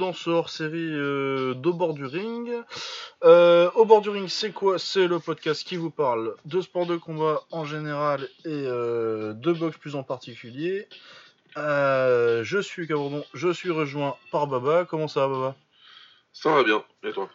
dans ce hors-série euh, d'Au bord du ring. Euh, Au bord du ring, c'est quoi? C'est le podcast qui vous parle de sport de combat en général et euh, de boxe plus en particulier. Euh, je suis Cabordon, je suis rejoint par Baba. Comment ça va Baba? Ça va bien, et toi?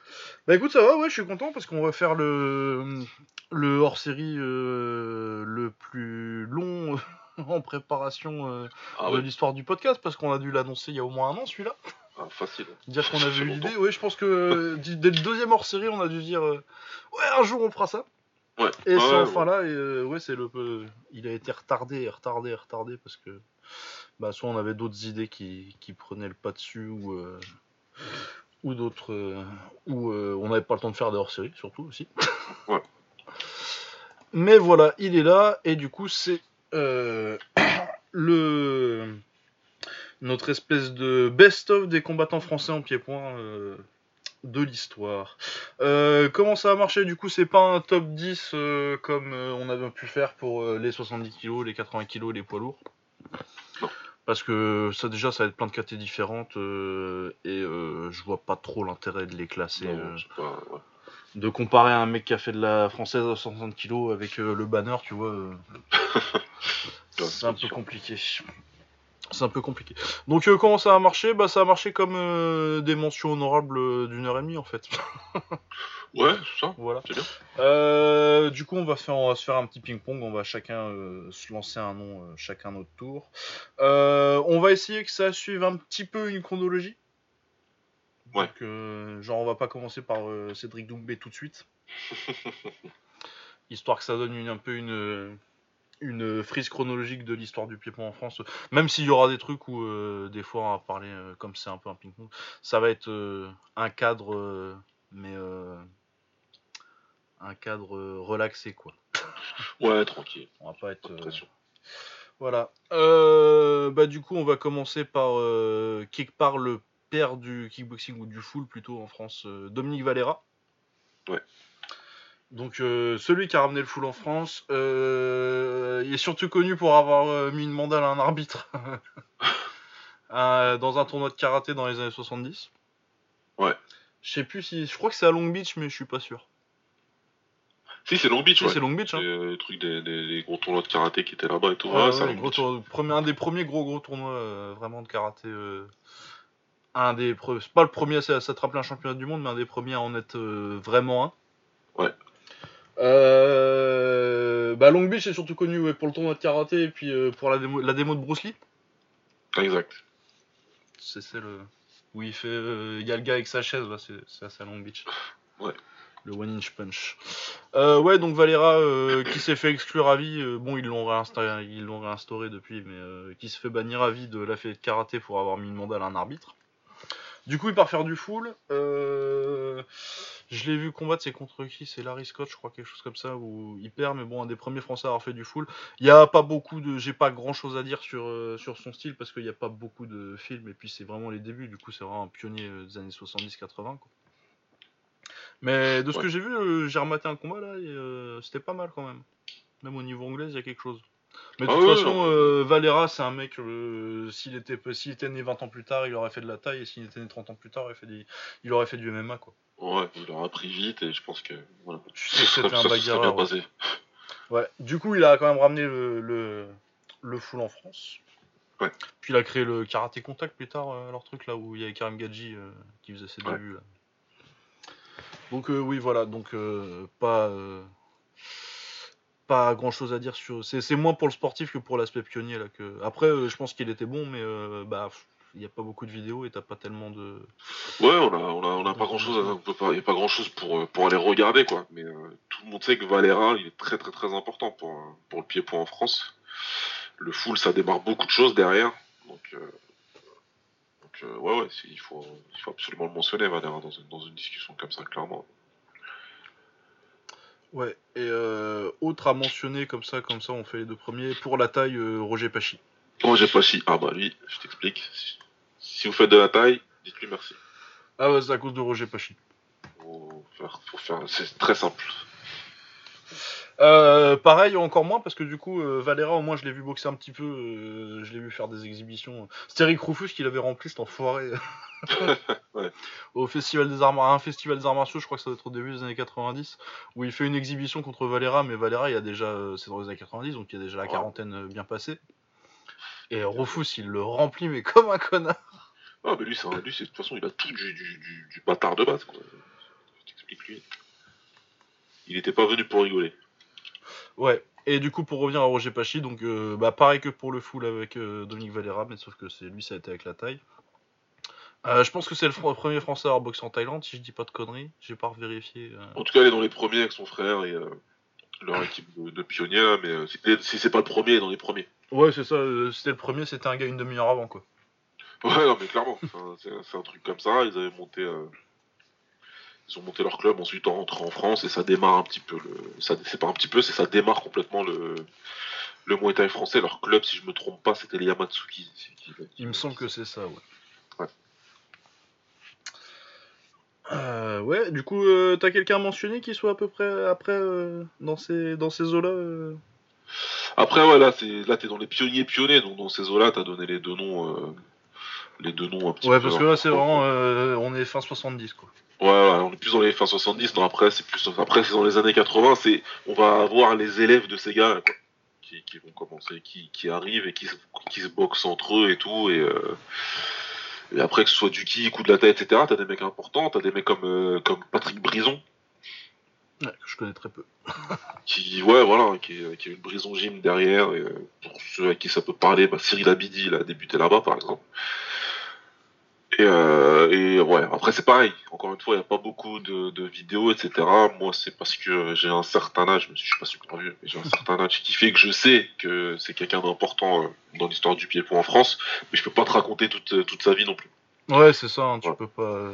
Bah écoute, ça va, ouais, je suis content parce qu'on va faire le, le hors-série euh, le plus long en préparation euh, Ah de ouais, l'histoire du podcast parce qu'on a dû l'annoncer il y a au moins un an celui-là. Ah, facile. Dire qu'on avait eu l'idée, oui, je pense que euh, dès le deuxième hors série, on a dû dire euh, ouais, un jour on fera ça. Ouais. Et c'est ouais, enfin là, et euh, ouais, c'est le peu. Il a été retardé, et retardé, et retardé parce que bah, soit on avait d'autres idées qui, qui prenaient le pas dessus ou. ou d'autres. ou on n'avait pas le temps de faire des hors série surtout aussi. Ouais. Mais voilà, il est là, et du coup, c'est le. Notre espèce de best-of des combattants français en pied-point euh, de l'histoire. Euh, comment ça a marché? Du coup, c'est pas un top 10 euh, comme on avait pu faire pour les 70 kg, les 80 kg, les poids lourds? Parce que ça, déjà, ça va être plein de catégories différentes et je vois pas trop l'intérêt de les classer. Non, c'est pas- ouais. de comparer un mec qui a fait de la française à 60 kg avec le banner, tu vois. c'est un peu compliqué. C'est un peu compliqué. Donc euh, comment ça a marché? Bah ça a marché comme euh, des mentions honorables euh, d'une heure et demie en fait. Ouais, c'est ça, voilà. c'est bien. Euh, du coup on va faire on va se faire un petit ping pong. On va chacun se lancer un nom chacun notre tour. On va essayer que ça suive un petit peu une chronologie. Ouais. Donc, genre on va pas commencer par Cédric Doumbé tout de suite. Histoire que ça donne une, un peu une, une frise chronologique de l'histoire du pied-point en France. Même s'il y aura des trucs où euh, des fois on va parler, euh, comme c'est un peu un ping-pong, ça va être euh, un cadre, mais un cadre relaxé quoi. Ouais, tranquille, On va pas être... pas voilà. Bah du coup, on va commencer par quelque part le père du kickboxing ou du full plutôt en France, Dominique Valera. Ouais. Donc euh, celui qui a ramené le full en France, euh, il est surtout connu pour avoir euh, mis une mandale à un arbitre dans un tournoi de karaté dans les années 70. Ouais. Je sais plus si, je crois que c'est à Long Beach, mais je suis pas sûr. Si, c'est Long Beach, Si, ouais. c'est Long Beach. Hein. le truc des, des- des gros tournois de karaté qui étaient là-bas et tout. Ouais, gros premier- un des premiers gros gros tournois vraiment de karaté. un des pas le premier à s'attraper un championnat du monde, mais un des premiers à en être vraiment un. Ouais. Euh, bah Long Beach est surtout connu ouais, pour le tournoi de karaté et puis euh, pour la démo, la démo de Bruce Lee. Exact. C'est c'est le où il fait, euh, il y a le gars avec sa chaise là, c'est à Long Beach. Ouais. Le one inch punch. Euh, ouais, donc Valera qui s'est fait exclure à vie. bon, ils l'ont réinstauré, réinstauré depuis, mais qui se fait bannir à vie de la fête de karaté pour avoir mis une mandale à un arbitre. Du coup, il part faire du full. Euh, je l'ai vu combattre, c'est contre qui? C'est Larry Scott, je crois, quelque chose comme ça, où il perd, mais bon, un des premiers Français à avoir fait du full. Il y a pas beaucoup de, j'ai pas grand chose à dire sur euh, sur son style parce qu'il n'y a pas beaucoup de films et puis c'est vraiment les débuts. Du coup, c'est vraiment un pionnier euh, des années 70-80. quoi. Mais de ce Ouais. que j'ai vu, j'ai rematé un combat là et euh, c'était pas mal quand même. Même au niveau anglais, il y a quelque chose. Mais de Ah toute façon, euh, Valera, c'est un mec, euh, s'il était, s'il était né 20 ans plus tard, il aurait fait de la taille, et s'il était né 30 ans plus tard, il aurait fait, des- il aurait fait du MMA, quoi. Ouais, il aura appris vite et je pense que. Voilà. Tu sais que Ça, c'était un bagarreur. ouais. passé. Ouais. Du coup, il a quand même ramené le, le, le full en France. Ouais. Puis il a créé le karaté contact plus tard, euh, leur truc là où il y avait Karim Gadji euh, qui faisait ses Ouais. débuts. Là. Donc euh, oui, voilà. Donc euh, pas pas grand chose à dire sur. C'est moins pour le sportif que pour l'aspect pionnier là. Que après, euh, je pense qu'il était bon, mais euh, bah il n'y a pas beaucoup de vidéos et t'as pas tellement de. Ouais, on a, on a, on a pas grand chose, on peut pas, y a pas grand chose pour, euh, pour aller regarder quoi. Mais euh, tout le monde sait que Valera, il est très très très important pour, pour le pied-point en France. Le full, ça démarre beaucoup de choses derrière. Donc, euh, donc euh, ouais, ouais, il faut, il faut absolument le mentionner Valera dans une, dans une discussion comme ça, clairement. Ouais. Et euh, autre à mentionner comme ça, comme ça, on fait les deux premiers pour la taille euh, Roger Pachy. Pas si. Ah bah lui, je t'explique. Si, vous faites de la taille, dites-lui merci. Ah ouais, c'est à cause de Roger Pachy. Faire, faire, c'est très simple. Euh, pareil, encore moins parce que du coup, euh, Valera, au moins, je l'ai vu boxer un petit peu. euh, je l'ai vu faire des exhibitions. C'était Eric Rufus qui l'avait rempli, cet enfoiré. Ouais. Au festival des arts, mar- un festival des arts martiaux, je crois que ça doit être au début des années 90, où il fait une exhibition contre Valera, mais Valera, il y a déjà, euh, c'est dans les années 90, donc il y a déjà la quarantaine bien passée. Et Rufus, il le remplit, mais comme un connard. Ah, mais lui, c'est un- lui, c'est- de toute façon, il a tout du, du, du, du bâtard de base, quoi. Je t'explique, lui. Il était pas venu pour rigoler. Ouais. Et du coup, pour revenir à Roger Pachi, donc euh, bah, pareil que pour le full avec euh, Dominique Valera, mais sauf que c'est lui, ça a été avec la taille. Euh, je pense que c'est le fr- premier Français à avoir boxé en Thaïlande, si je dis pas de conneries. J'ai pas vérifié. euh. En tout cas, il est dans les premiers avec son frère et leur équipe de, de pionniers, mais si, c'est pas le premier, il est dans les premiers. Ouais, c'est ça. c'était le premier, c'était un gars une demi-heure avant, quoi. Ouais, non, mais clairement, c'est c'est un truc comme ça. Ils avaient monté, euh, ils ont monté leur club ensuite en rentrant en France et ça démarre un petit peu. Le, ça, c'est pas un petit peu, c'est ça démarre complètement le, le Muay Thai français. Leur club, si je me trompe pas, c'était les Yamatsuki. qui- Il me semble que c'est ça, ouais. Ouais. Euh, ouais, du coup, euh, t'as quelqu'un à mentionner qui soit à peu près après euh, dans ces, dans ces eaux-là euh? Après, ouais, là, c'est, là, t'es dans les pionniers pionniers, donc dans ces eaux-là, t'as donné les deux noms, les deux noms un petit Ouais, peu. parce que là, c'est vraiment. euh, on est fin 70, quoi. Ouais, ouais, on est plus dans les fins 70, non, après, c'est plus, après, c'est dans les années 80, c'est, on va avoir les élèves de ces gars, quoi, qui, qui vont commencer, qui, qui arrivent et qui, se- qui se boxent entre eux et tout, et, euh, et après, que ce soit du kick ou de la tête, etc., t'as des mecs importants, t'as des mecs comme, euh, comme Patrick Brison, Ouais, que je connais très peu. qui, ouais, voilà, qui, qui a une Brison Gym derrière, et pour ceux à qui ça peut parler, bah, Cyril Abidi, il a débuté là-bas, par exemple. Et, euh, et ouais, après c'est pareil. Encore une fois, il n'y a pas beaucoup de, de vidéos, etc. Moi, c'est parce que j'ai un certain âge, je suis pas super vieux, mais j'ai un certain âge qui fait que je sais que c'est quelqu'un d'important euh, dans l'histoire du pied-point en France, mais je peux pas te raconter toute, toute sa vie non plus. Ouais, c'est ça, hein, tu Ouais. peux pas.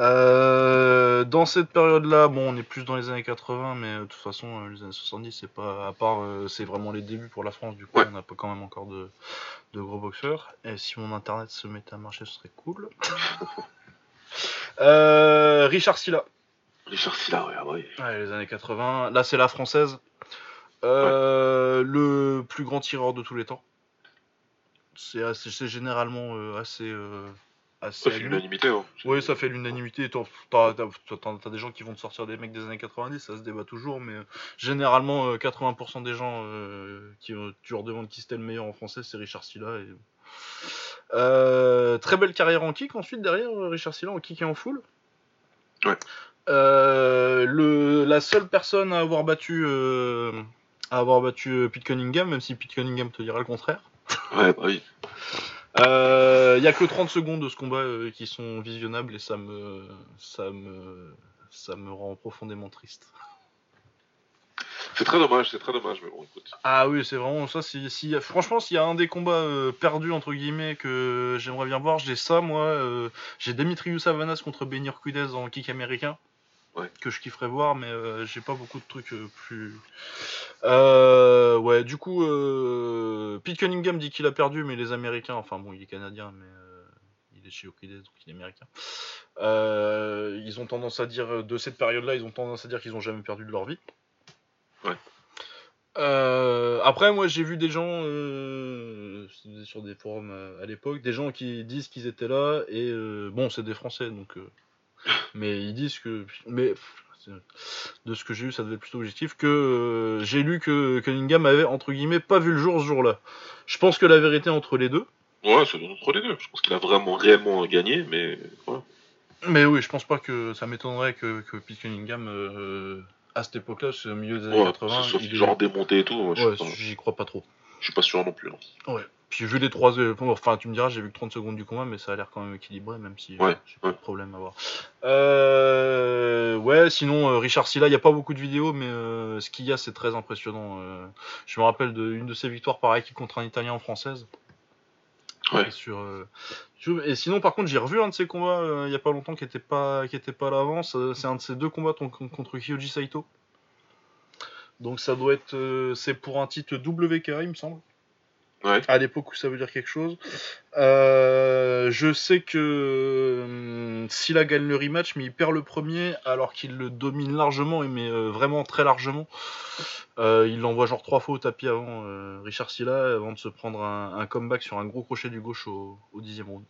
Euh. Dans cette période-là, bon, on est plus dans les années 80, mais euh, de toute façon, euh, les années 70, c'est pas. À part, euh, c'est vraiment les débuts pour la France, du coup, Ouais. on n'a pas quand même encore de, de gros boxeurs. Et si mon internet se mettait à marcher, ce serait cool. Euh, Richard Silla. Richard Silla, ouais, ah ouais. Ouais, les années 80. Là, c'est la française. Le plus grand tireur de tous les temps. C'est généralement assez. Euh, assez Ça fait l'unanimité, hein. Oui, ça fait l'unanimité. T'as des gens qui vont te sortir des mecs des années 90, ça se débat toujours, mais euh, généralement, euh, 80% des gens euh, qui euh, tu leur demandes qui c'était le meilleur en français, c'est Richard Silla. Et... Euh, très belle carrière en kick ensuite derrière euh, Richard Silla en kick et en full. Ouais. Euh, le, la seule personne à avoir battu euh, à avoir battu euh, Pete Cunningham, même si Pete Cunningham te dira le contraire. Ouais, bah oui. Il y a que 30 secondes de ce combat euh, qui sont visionnables et ça me, ça me, ça me rend profondément triste. C'est très dommage, c'est très dommage, mais bon, écoute. Ah oui, c'est vraiment ça. Si, si- franchement, s'il y a un des combats euh, perdus entre guillemets que j'aimerais bien voir, j'ai ça moi. euh, j'ai Demetrius Savanas contre Benir Kudez en kick américain. Ouais. Que je kifferais voir, mais euh, j'ai pas beaucoup de trucs euh, plus. Euh, ouais, du coup, Pete Cunningham dit qu'il a perdu, mais les Américains, enfin bon, il est canadien, mais il est chez Okidez, donc il est américain. Ils ont tendance à dire de cette période-là, ils ont tendance à dire qu'ils ont jamais perdu de leur vie. Ouais. Euh, après, moi, j'ai vu des gens euh, sur des forums à l'époque, des gens qui disent qu'ils étaient là et euh, bon, c'est des Français, donc, mais ils disent que, mais de ce que j'ai lu, ça devait être plutôt objectif que euh, j'ai lu que Cunningham avait entre guillemets pas vu le jour ce jour-là. Je pense que la vérité entre les deux. Ouais, c'est entre les deux. Je pense qu'il a vraiment réellement gagné, mais voilà. Mais oui, je pense pas que ça m'étonnerait que, que Pete Cunningham, euh, à cette époque-là, c'est au milieu des années Ouais, 80, sauf il est- genre démonté et tout, Ouais, pas, j'y crois pas trop. Je suis pas sûr non plus. non. Ouais. Puis vu les trois, euh, enfin tu me diras, j'ai vu que 30 secondes du combat, mais ça a l'air quand même équilibré, même si euh, Ouais, j'ai pas ouais. de problème à voir. Euh, ouais, sinon Richard Silla, il y a pas beaucoup de vidéos, mais euh, ce qu'il y a, c'est très impressionnant. euh. je me rappelle d'une de, ses victoires pareil qui contre un Italien en française. Ouais. Et Sur, et sinon, par contre, j'ai revu un de ses combats il y a pas longtemps qui était pas, qui était pas à l'avance. C'est un de ses deux combats contre Kyoji Saito. Donc ça doit être, euh, c'est pour un titre WK, il me semble. Ouais. À l'époque où ça veut dire quelque chose. Euh, je sais que hum, Silla gagne le rematch, mais il perd le premier alors qu'il le domine largement, et mais euh, vraiment très largement. Il l'envoie genre trois fois au tapis avant Richard Silla, avant de se prendre un, un comeback sur un gros crochet du gauche au, au dixième round.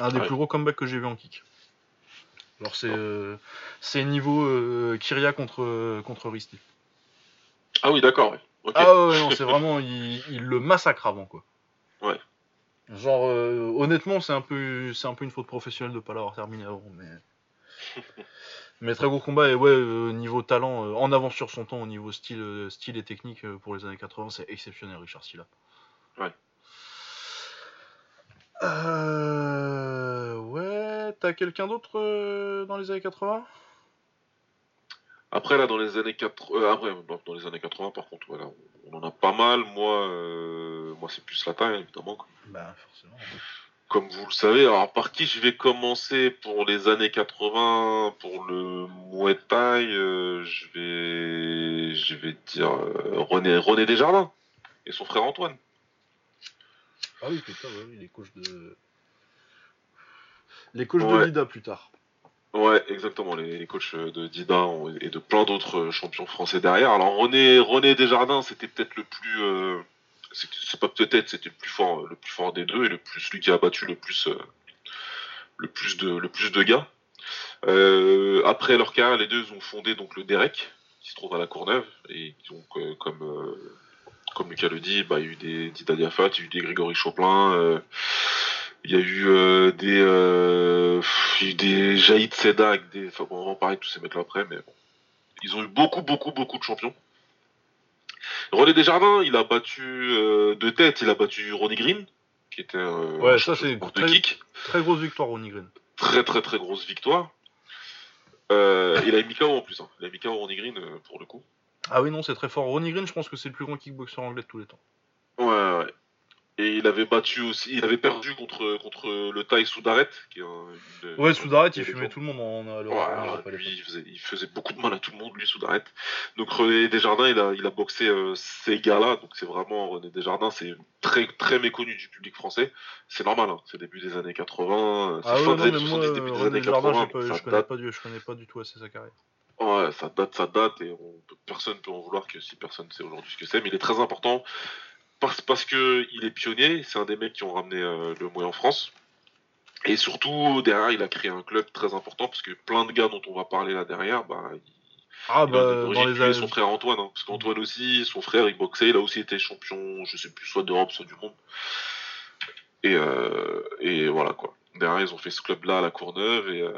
Un des Ouais. plus gros comebacks que j'ai vu en kick. Alors c'est euh, niveau euh, Kyria contre, contre Risti. Ah oui, d'accord. ouais. Ah ouais, non, c'est vraiment, il, il le massacre avant, quoi. Ouais. Genre, euh, honnêtement, c'est un peu, c'est un peu une faute professionnelle de pas l'avoir terminé avant, mais. mais très gros combat et ouais, euh, niveau talent, euh, en avance sur son temps, au niveau style, style et technique pour les années 80, c'est exceptionnel, Richard Silla. Ouais. Euh, ouais, t'as quelqu'un d'autre dans les années 80 Après, là, dans les années 80, euh, après, dans, les années 80, par contre, voilà, on, on en a pas mal. Moi, euh, moi c'est plus la taille, évidemment. quoi. Bah, forcément. Comme vous le savez, alors par qui je vais commencer pour les années 80 Pour le Muay Thai, euh, je vais, je vais dire René, René Desjardins et son frère Antoine. Ah oui, putain, ouais, oui, les coachs de. Les coachs de. Lida plus tard. Ouais, exactement, les, coachs de Dida et de plein d'autres champions français derrière. Alors René, René Desjardins, c'était peut-être le plus, euh, c'est pas peut-être, c'était le plus fort, le plus fort des deux et le plus celui qui a battu le plus, euh, le plus de, le plus de gars. Euh, après leur carrière, les deux ont fondé donc le Derek, qui se trouve à la Courneuve et donc euh, comme euh, comme Lucas le dit, bah, il y a eu des Dida Diafat, il y a eu des Grégory Choplin. euh, il y a eu euh, des, euh, pff, il y a eu des Jaïd Sedak, des, enfin bon, on va en parler de tous ces mecs-là après, mais bon. Ils ont eu beaucoup, beaucoup, beaucoup de champions. René Desjardins, il a battu euh, de tête, il a battu Ronnie Green, qui était euh, Ouais, un ça, c'est très- kick. Très grosse victoire, Ronnie Green. Très, très, très grosse victoire. Euh, il a mis KO en plus. Hein. Il a mis KO Ronnie Green euh, pour le coup. Ah oui, non, c'est très fort. Ronnie Green, je pense que c'est le plus grand kickboxer anglais de tous les temps. Ouais, ouais. Et il avait battu aussi, il avait perdu contre, contre le Thaï Soudaret, qui est une- Ouais, Soudaret, il fumait tout le monde en, en, lui, il faisait, il faisait beaucoup de mal à tout le monde, lui, Soudaret. Donc René Desjardins, il a, il a boxé euh, ces gars-là. Donc c'est vraiment René Desjardins, c'est très très méconnu du public français. C'est normal, hein. c'est début des années 80, c'est Ah fin des années moi, 70, début des années Jardin, 80. j'ai pas- ça je, connais pas du, je connais pas du tout assez sa carrière. ouais, ça date, ça date, et on personne peut en vouloir que si personne sait aujourd'hui ce que c'est. Mais il est très important parce, parce que il est pionnier. C'est un des mecs qui ont ramené euh, le Mouet en France. Et surtout, derrière, il a créé un club très important parce que plein de gars dont on va parler là derrière, bah, il- Ah il a bah, dans les années... son frère Antoine, hein, parce qu'Antoine aussi, son frère, il boxait, il a aussi été champion, je sais plus, soit d'Europe, soit du monde. Et, euh, et voilà quoi. Derrière, ils ont fait ce club-là à la Courneuve et, euh,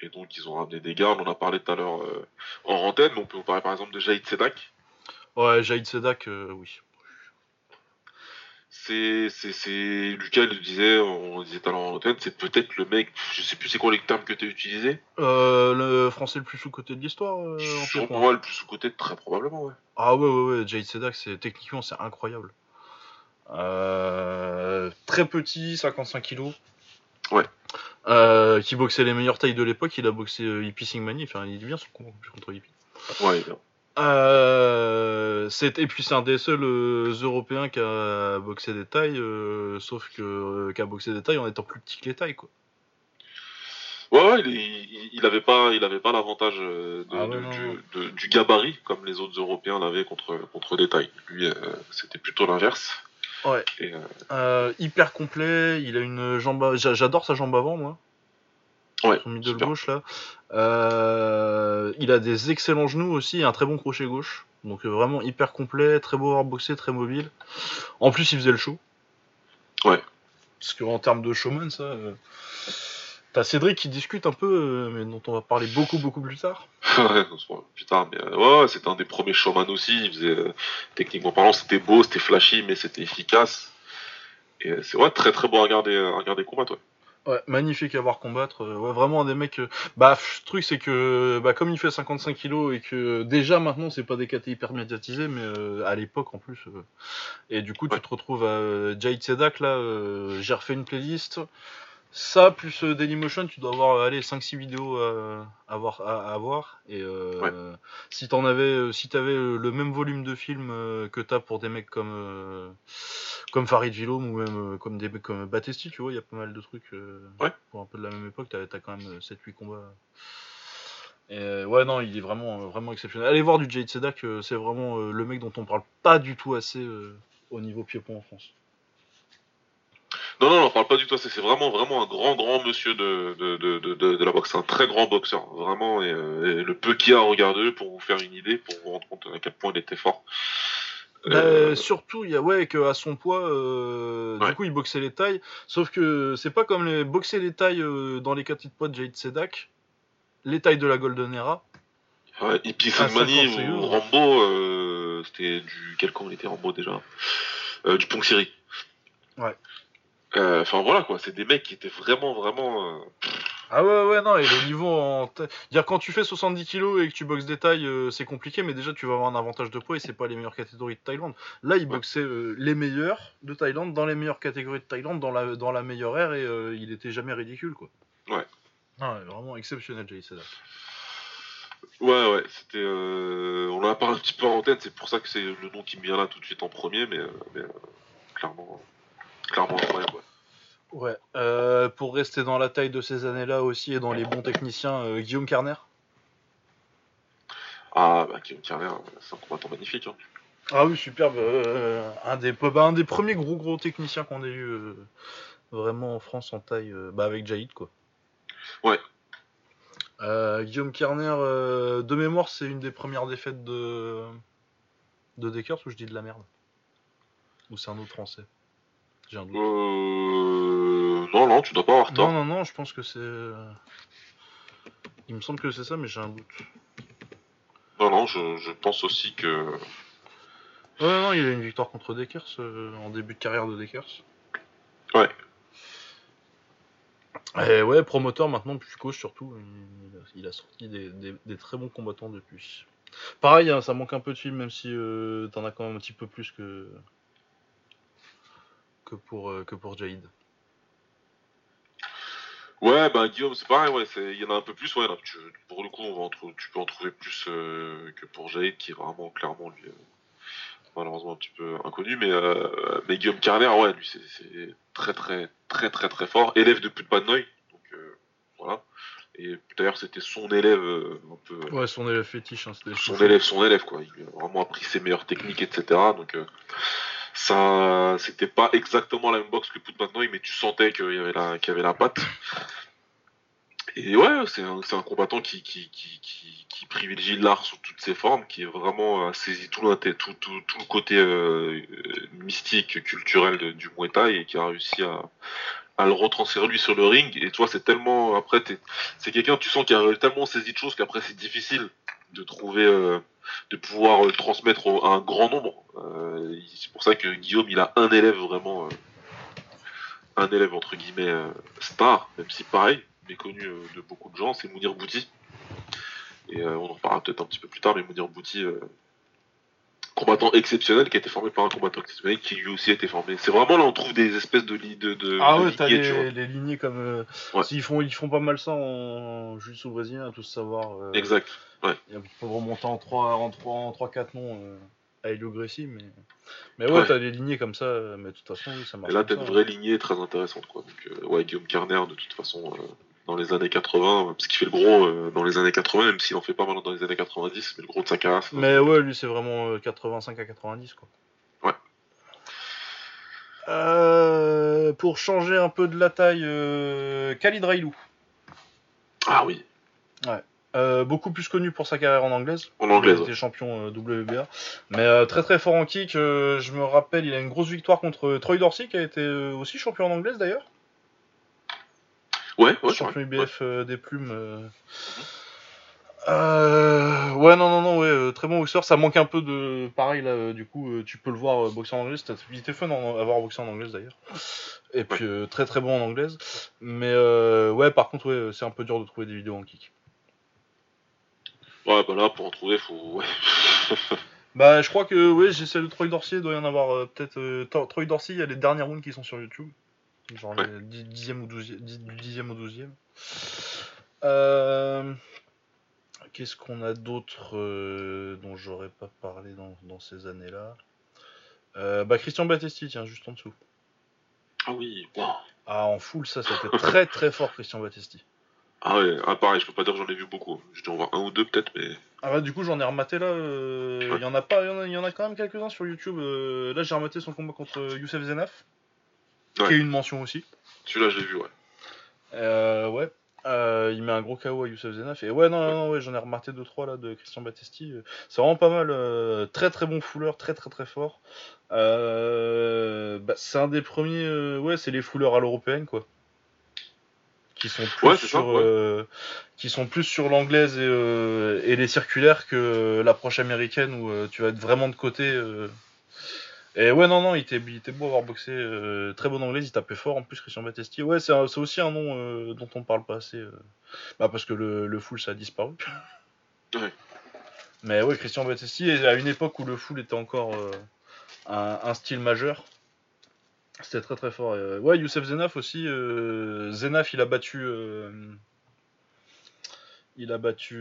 et donc ils ont ramené des gars. On en a parlé tout à l'heure euh, en antenne, mais on peut vous parler par exemple de Jaïd Sedak. Ouais, Jaïd Sedak, oui. C'est, c'est, c'est, Lucas le disait, on disait en antenne, c'est peut-être le mec, je sais plus c'est quoi les termes que tu as utilisés. Euh, le français le plus sous-côté de l'histoire, euh, en moi, le plus sous-côté, très probablement, ouais. Ah ouais, ouais, ouais, Jaïd Sedak, c'est, techniquement, c'est incroyable. Euh, très petit, 55 kilos. Ouais. Euh, qui boxait les meilleures tailles de l'époque, il a boxé Hippie Singmani, enfin il est bien son combat contre Hippie. Ouais, bien. Euh, et puis c'est un des seuls euh, Européens qui a boxé des tailles, euh, sauf que euh, qui a boxé des tailles en étant plus petit que les tailles quoi. Ouais, ouais, il, il, il avait pas, il avait pas l'avantage Ah ouais, du, gabarit comme les autres Européens l'avaient contre contre des tailles. Lui, euh, c'était plutôt l'inverse. Ouais. Et, hyper complet, il a une jambe, à- j'adore sa jambe avant moi, ouais, son middle super. gauche là. Euh, il a des excellents genoux aussi, et un très bon crochet gauche, donc euh, vraiment hyper complet, très beau à boxer, très mobile. En plus il faisait le show. Ouais. Parce qu'en termes de showman ça. euh, T'as Cédric qui discute un peu, mais dont on va parler beaucoup beaucoup plus tard. ouais, on se voit plus tard, mais euh, ouais, c'était un des premiers showman aussi. Il faisait, techniquement parlant, c'était beau, c'était flashy, mais c'était efficace. Et c'est ouais, très très beau à regarder, à regarder combattre. Ouais. Ouais, magnifique à voir combattre. euh, ouais, vraiment un des mecs. euh, Bah, le truc c'est que, bah, comme il fait 55 kilos et que déjà maintenant c'est pas des KT hyper médiatisés, mais euh, à l'époque en plus. euh, et du coup, Ouais. tu te retrouves à euh, Jaïd Sedak là. euh, J'ai refait une playlist. Ça, plus euh, Dailymotion, tu dois avoir allez, 5-6 vidéos à, à, voir, à, à voir. Et euh, si t'en avais, euh, si t'avais euh, le même volume de films euh, que t'as pour des mecs comme, euh, comme Farid Vilom ou même euh, comme des mecs comme Batesti, tu vois, il y a pas mal de trucs euh, Ouais. pour un peu de la même époque. T'as as quand même 7-8 combats. Et euh, ouais, non, il est vraiment, euh, vraiment exceptionnel. Allez voir du Jade Sedak, euh, c'est vraiment euh, le mec dont on parle pas du tout assez euh, au niveau pied-point en France. Non, non, on parle pas du tout. C'est vraiment, vraiment un grand, grand monsieur de, de, de, de, de- la boxe. C'est un très grand boxeur, vraiment. Et, euh, et le peu qu'il y a à regarder pour vous faire une idée, pour vous rendre compte à quel point il était fort. Bah, Euh, surtout, il y a ouais qu'à son poids, euh, Ouais. du coup, il boxait les tailles. Sauf que c'est pas comme les boxer les tailles euh, dans les catégories de poids de Jade Sedak, les tailles de la Golden Era. ouais, et puis à Sandmani 50, c'est ou. Rambo, euh, c'était du. Quel camp il était Rambo déjà euh, Du Pong Siri. Ouais. Euh, Enfin voilà quoi, c'est des mecs qui étaient vraiment, vraiment. euh, Ah ouais, ouais, non, et le niveau en. Dire quand tu fais 70 kilos et que tu boxes des tailles, euh, c'est compliqué, mais déjà tu vas avoir un avantage de poids et c'est pas les meilleures catégories de Thaïlande. Là, il boxait les meilleurs de Thaïlande dans les meilleures catégories de Thaïlande, dans la, dans la meilleure ère, et il était jamais ridicule, quoi. Ouais. Vraiment exceptionnel, Jay. Ouais, ouais, c'était. On en a parlé un petit peu en tête, c'est pour ça que c'est le nom qui me vient là tout de suite en premier, mais, mais, clairement, clairement incroyable. Ouais. Ouais. Euh, pour rester dans la taille de ces années-là aussi et dans les bons techniciens, euh, Guillaume Carner? Ah, bah, Guillaume Carner, c'est un combattant magnifique. Hein. Ah oui, superbe. euh, un, des, bah, un des premiers gros gros techniciens qu'on ait eu vraiment en France en taille, bah, avec Jaïd quoi. Ouais. Guillaume Kerner, euh, de mémoire, c'est une des premières défaites de de Dekers ou je dis de la merde? Ou c'est un autre français? J'ai un doute. Euh... Non, non, tu dois pas avoir tort. non, non, non, je pense que c'est. euh, Il me semble que c'est ça, mais j'ai un doute. Non, non, je, je pense aussi que. Ouais, non, il a une victoire contre Dekers euh, en début de carrière de Dekers. Ouais. Et ouais, promoteur maintenant, puis coach surtout. Il a, il a sorti des, des- des très bons combattants depuis. Pareil, hein, ça manque un peu de films, même si euh, t'en as quand même un petit peu plus que que pour euh, que pour Jaïd. Ouais, bah Guillaume, c'est pareil, ouais, c'est- il y en a un peu plus, ouais. là, tu- pour le coup, on va en tu peux en trouver plus euh, que pour Jade, qui est vraiment, clairement, lui, euh, malheureusement un petit peu inconnu, mais, euh, mais Guillaume Carner, ouais, lui, c'est très, très, très, très, très fort. Élève de Putbadnoy, donc euh, voilà. Et d'ailleurs, c'était son élève, un peu. Ouais, son élève fétiche, hein, son élève, son élève, quoi. Il a vraiment appris ses meilleures techniques, etc. Donc, ça, c'était pas exactement la même boxe que Putbadnoy, mais tu sentais qu'il y avait la, qu'il y avait la patte. Et ouais, c'est un, un combattant qui, qui, qui, qui, privilégie l'art sous toutes ses formes, qui est vraiment euh, saisi tout, tout, tout, tout le côté euh, mystique, culturel du Muay Thai et qui a réussi à, à le retransférer lui sur le ring. Et toi, c'est tellement, après, t'es- c'est quelqu'un, tu sens qu'il a tellement saisi de choses qu'après c'est difficile de trouver, euh, de pouvoir le transmettre à un grand nombre. Euh, c'est pour ça que Guillaume, il a un élève vraiment, euh, un élève entre guillemets euh, star, même si pareil, méconnu euh, de beaucoup de gens, c'est Mounir Bouti. Et euh, on en reparlera peut-être un petit peu plus tard, mais Mounir Bouti, euh, combattant exceptionnel, qui a été formé par un combattant exceptionnel, qui lui aussi a été formé. C'est vraiment là, on trouve des espèces de lits de, de, Ah de ouais, t'as les, les lignées comme. euh, Ouais. s'ils font, ils font pas mal ça en jiu-jitsu brésilien, à tous savoir. euh, Exact. Ils peuvent remonter en 3 en 3 en 3 4 noms euh, à Helio Gracie mais mais ouais, Ouais. t'as des lignées comme ça mais de toute façon oui, ça marche Et là, t'as une ça, vraie lignée très intéressante, quoi. Donc, ouais, Guillaume Carner, de toute façon, dans les années 80, parce qu'il fait le gros euh, dans les années 80, même s'il en fait pas mal dans les années 90, mais le gros de sa carrière, mais ouais lui c'est vraiment euh, 85 à 90 quoi Ouais. Euh, pour changer un peu de la taille euh, Khalid Railou Ah oui, Euh, beaucoup plus connu pour sa carrière en anglaise. En anglaise, Il était champion euh, WBA. Mais euh, très très fort en kick. euh, je me rappelle, il a une grosse victoire contre Troy Dorsey, qui a été euh, aussi champion en anglaise d'ailleurs. Ouais, ouais, champion. IBF euh, des plumes. euh. Euh, ouais, non, non, non, ouais, euh, très bon boxeur. Ça manque un peu de. Pareil, là, euh, du coup, tu peux le voir boxer en anglais. C'était fun à voir boxer en anglaise d'ailleurs. Et puis, très très bon en anglaise. Mais euh, ouais, par contre, ouais, c'est un peu dur de trouver des vidéos en kick. Ouais, bah là, pour en trouver, faut. Ouais. Bah, je crois que, ouais, j'ai celle de Troy Dorsey, il doit y en avoir peut-être. Troy Dorsey, il y a les dernières rounds qui sont sur YouTube. Genre Ouais. dixième ou douzième, du dixième au douzième. Euh, Qu'est-ce qu'on a d'autre euh, dont j'aurais pas parlé dans, dans ces années-là? Euh, Bah Christian Battesti, tiens, juste en dessous. Ah oui. Ah, en full, ça, c'était très très fort, Christian Battesti. Ah ouais, ah pareil, je peux pas dire que j'en ai vu beaucoup. Je dois en voir un ou deux peut-être, mais. Ah bah du coup j'en ai rematé là, il y en a pas, il y en a, il y en a quand même quelques-uns sur YouTube. là j'ai rematé son combat contre Youssef Zenaf, Ouais. qui est une mention aussi. Celui-là, je l'ai vu, ouais. Euh, ouais, Euh, il met un gros KO à Youssef Zenaf et ouais non non, non ouais j'en ai rematé 2-3 là de Christian Battesti. C'est vraiment pas mal, euh, très très bon fouleur, très très très fort. Bah, c'est un des premiers, ouais c'est les fouleurs à l'européenne quoi. Qui sont plus Ouais, c'est ça, sur, ouais. qui sont plus sur l'anglaise et, et les circulaires que l'approche américaine où tu vas être vraiment de côté. Et ouais, non, non, il était, il était beau avoir boxé. euh, très bon anglaise, il tapait fort en plus, Christian Battesti. Ouais, c'est aussi un nom euh, dont on parle pas assez. euh. Bah, parce que le, le full ça a disparu. Ouais. Mais ouais, Christian Battesti, à une époque où le full était encore un, un style majeur. C'était très très fort. Et, ouais, Youssef Zenaf aussi. Zenaf, il a battu. il a battu.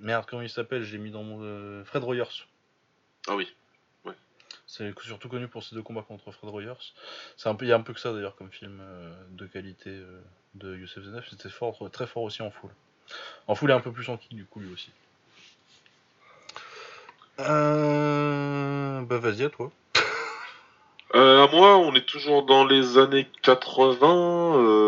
merde, comment il s'appelle Je l'ai mis dans mon. Fred Royers. Ah oui. C'est surtout connu pour ses deux combats contre Fred Royers. C'est un peu, il y a un peu que ça d'ailleurs comme film euh, de qualité euh, de Youssef Zenaf. C'était fort, très fort aussi en full. En full et un peu plus en kick du coup lui aussi. Euh... Bah vas-y à toi. Euh, à moi, on est toujours dans les années 80. Euh...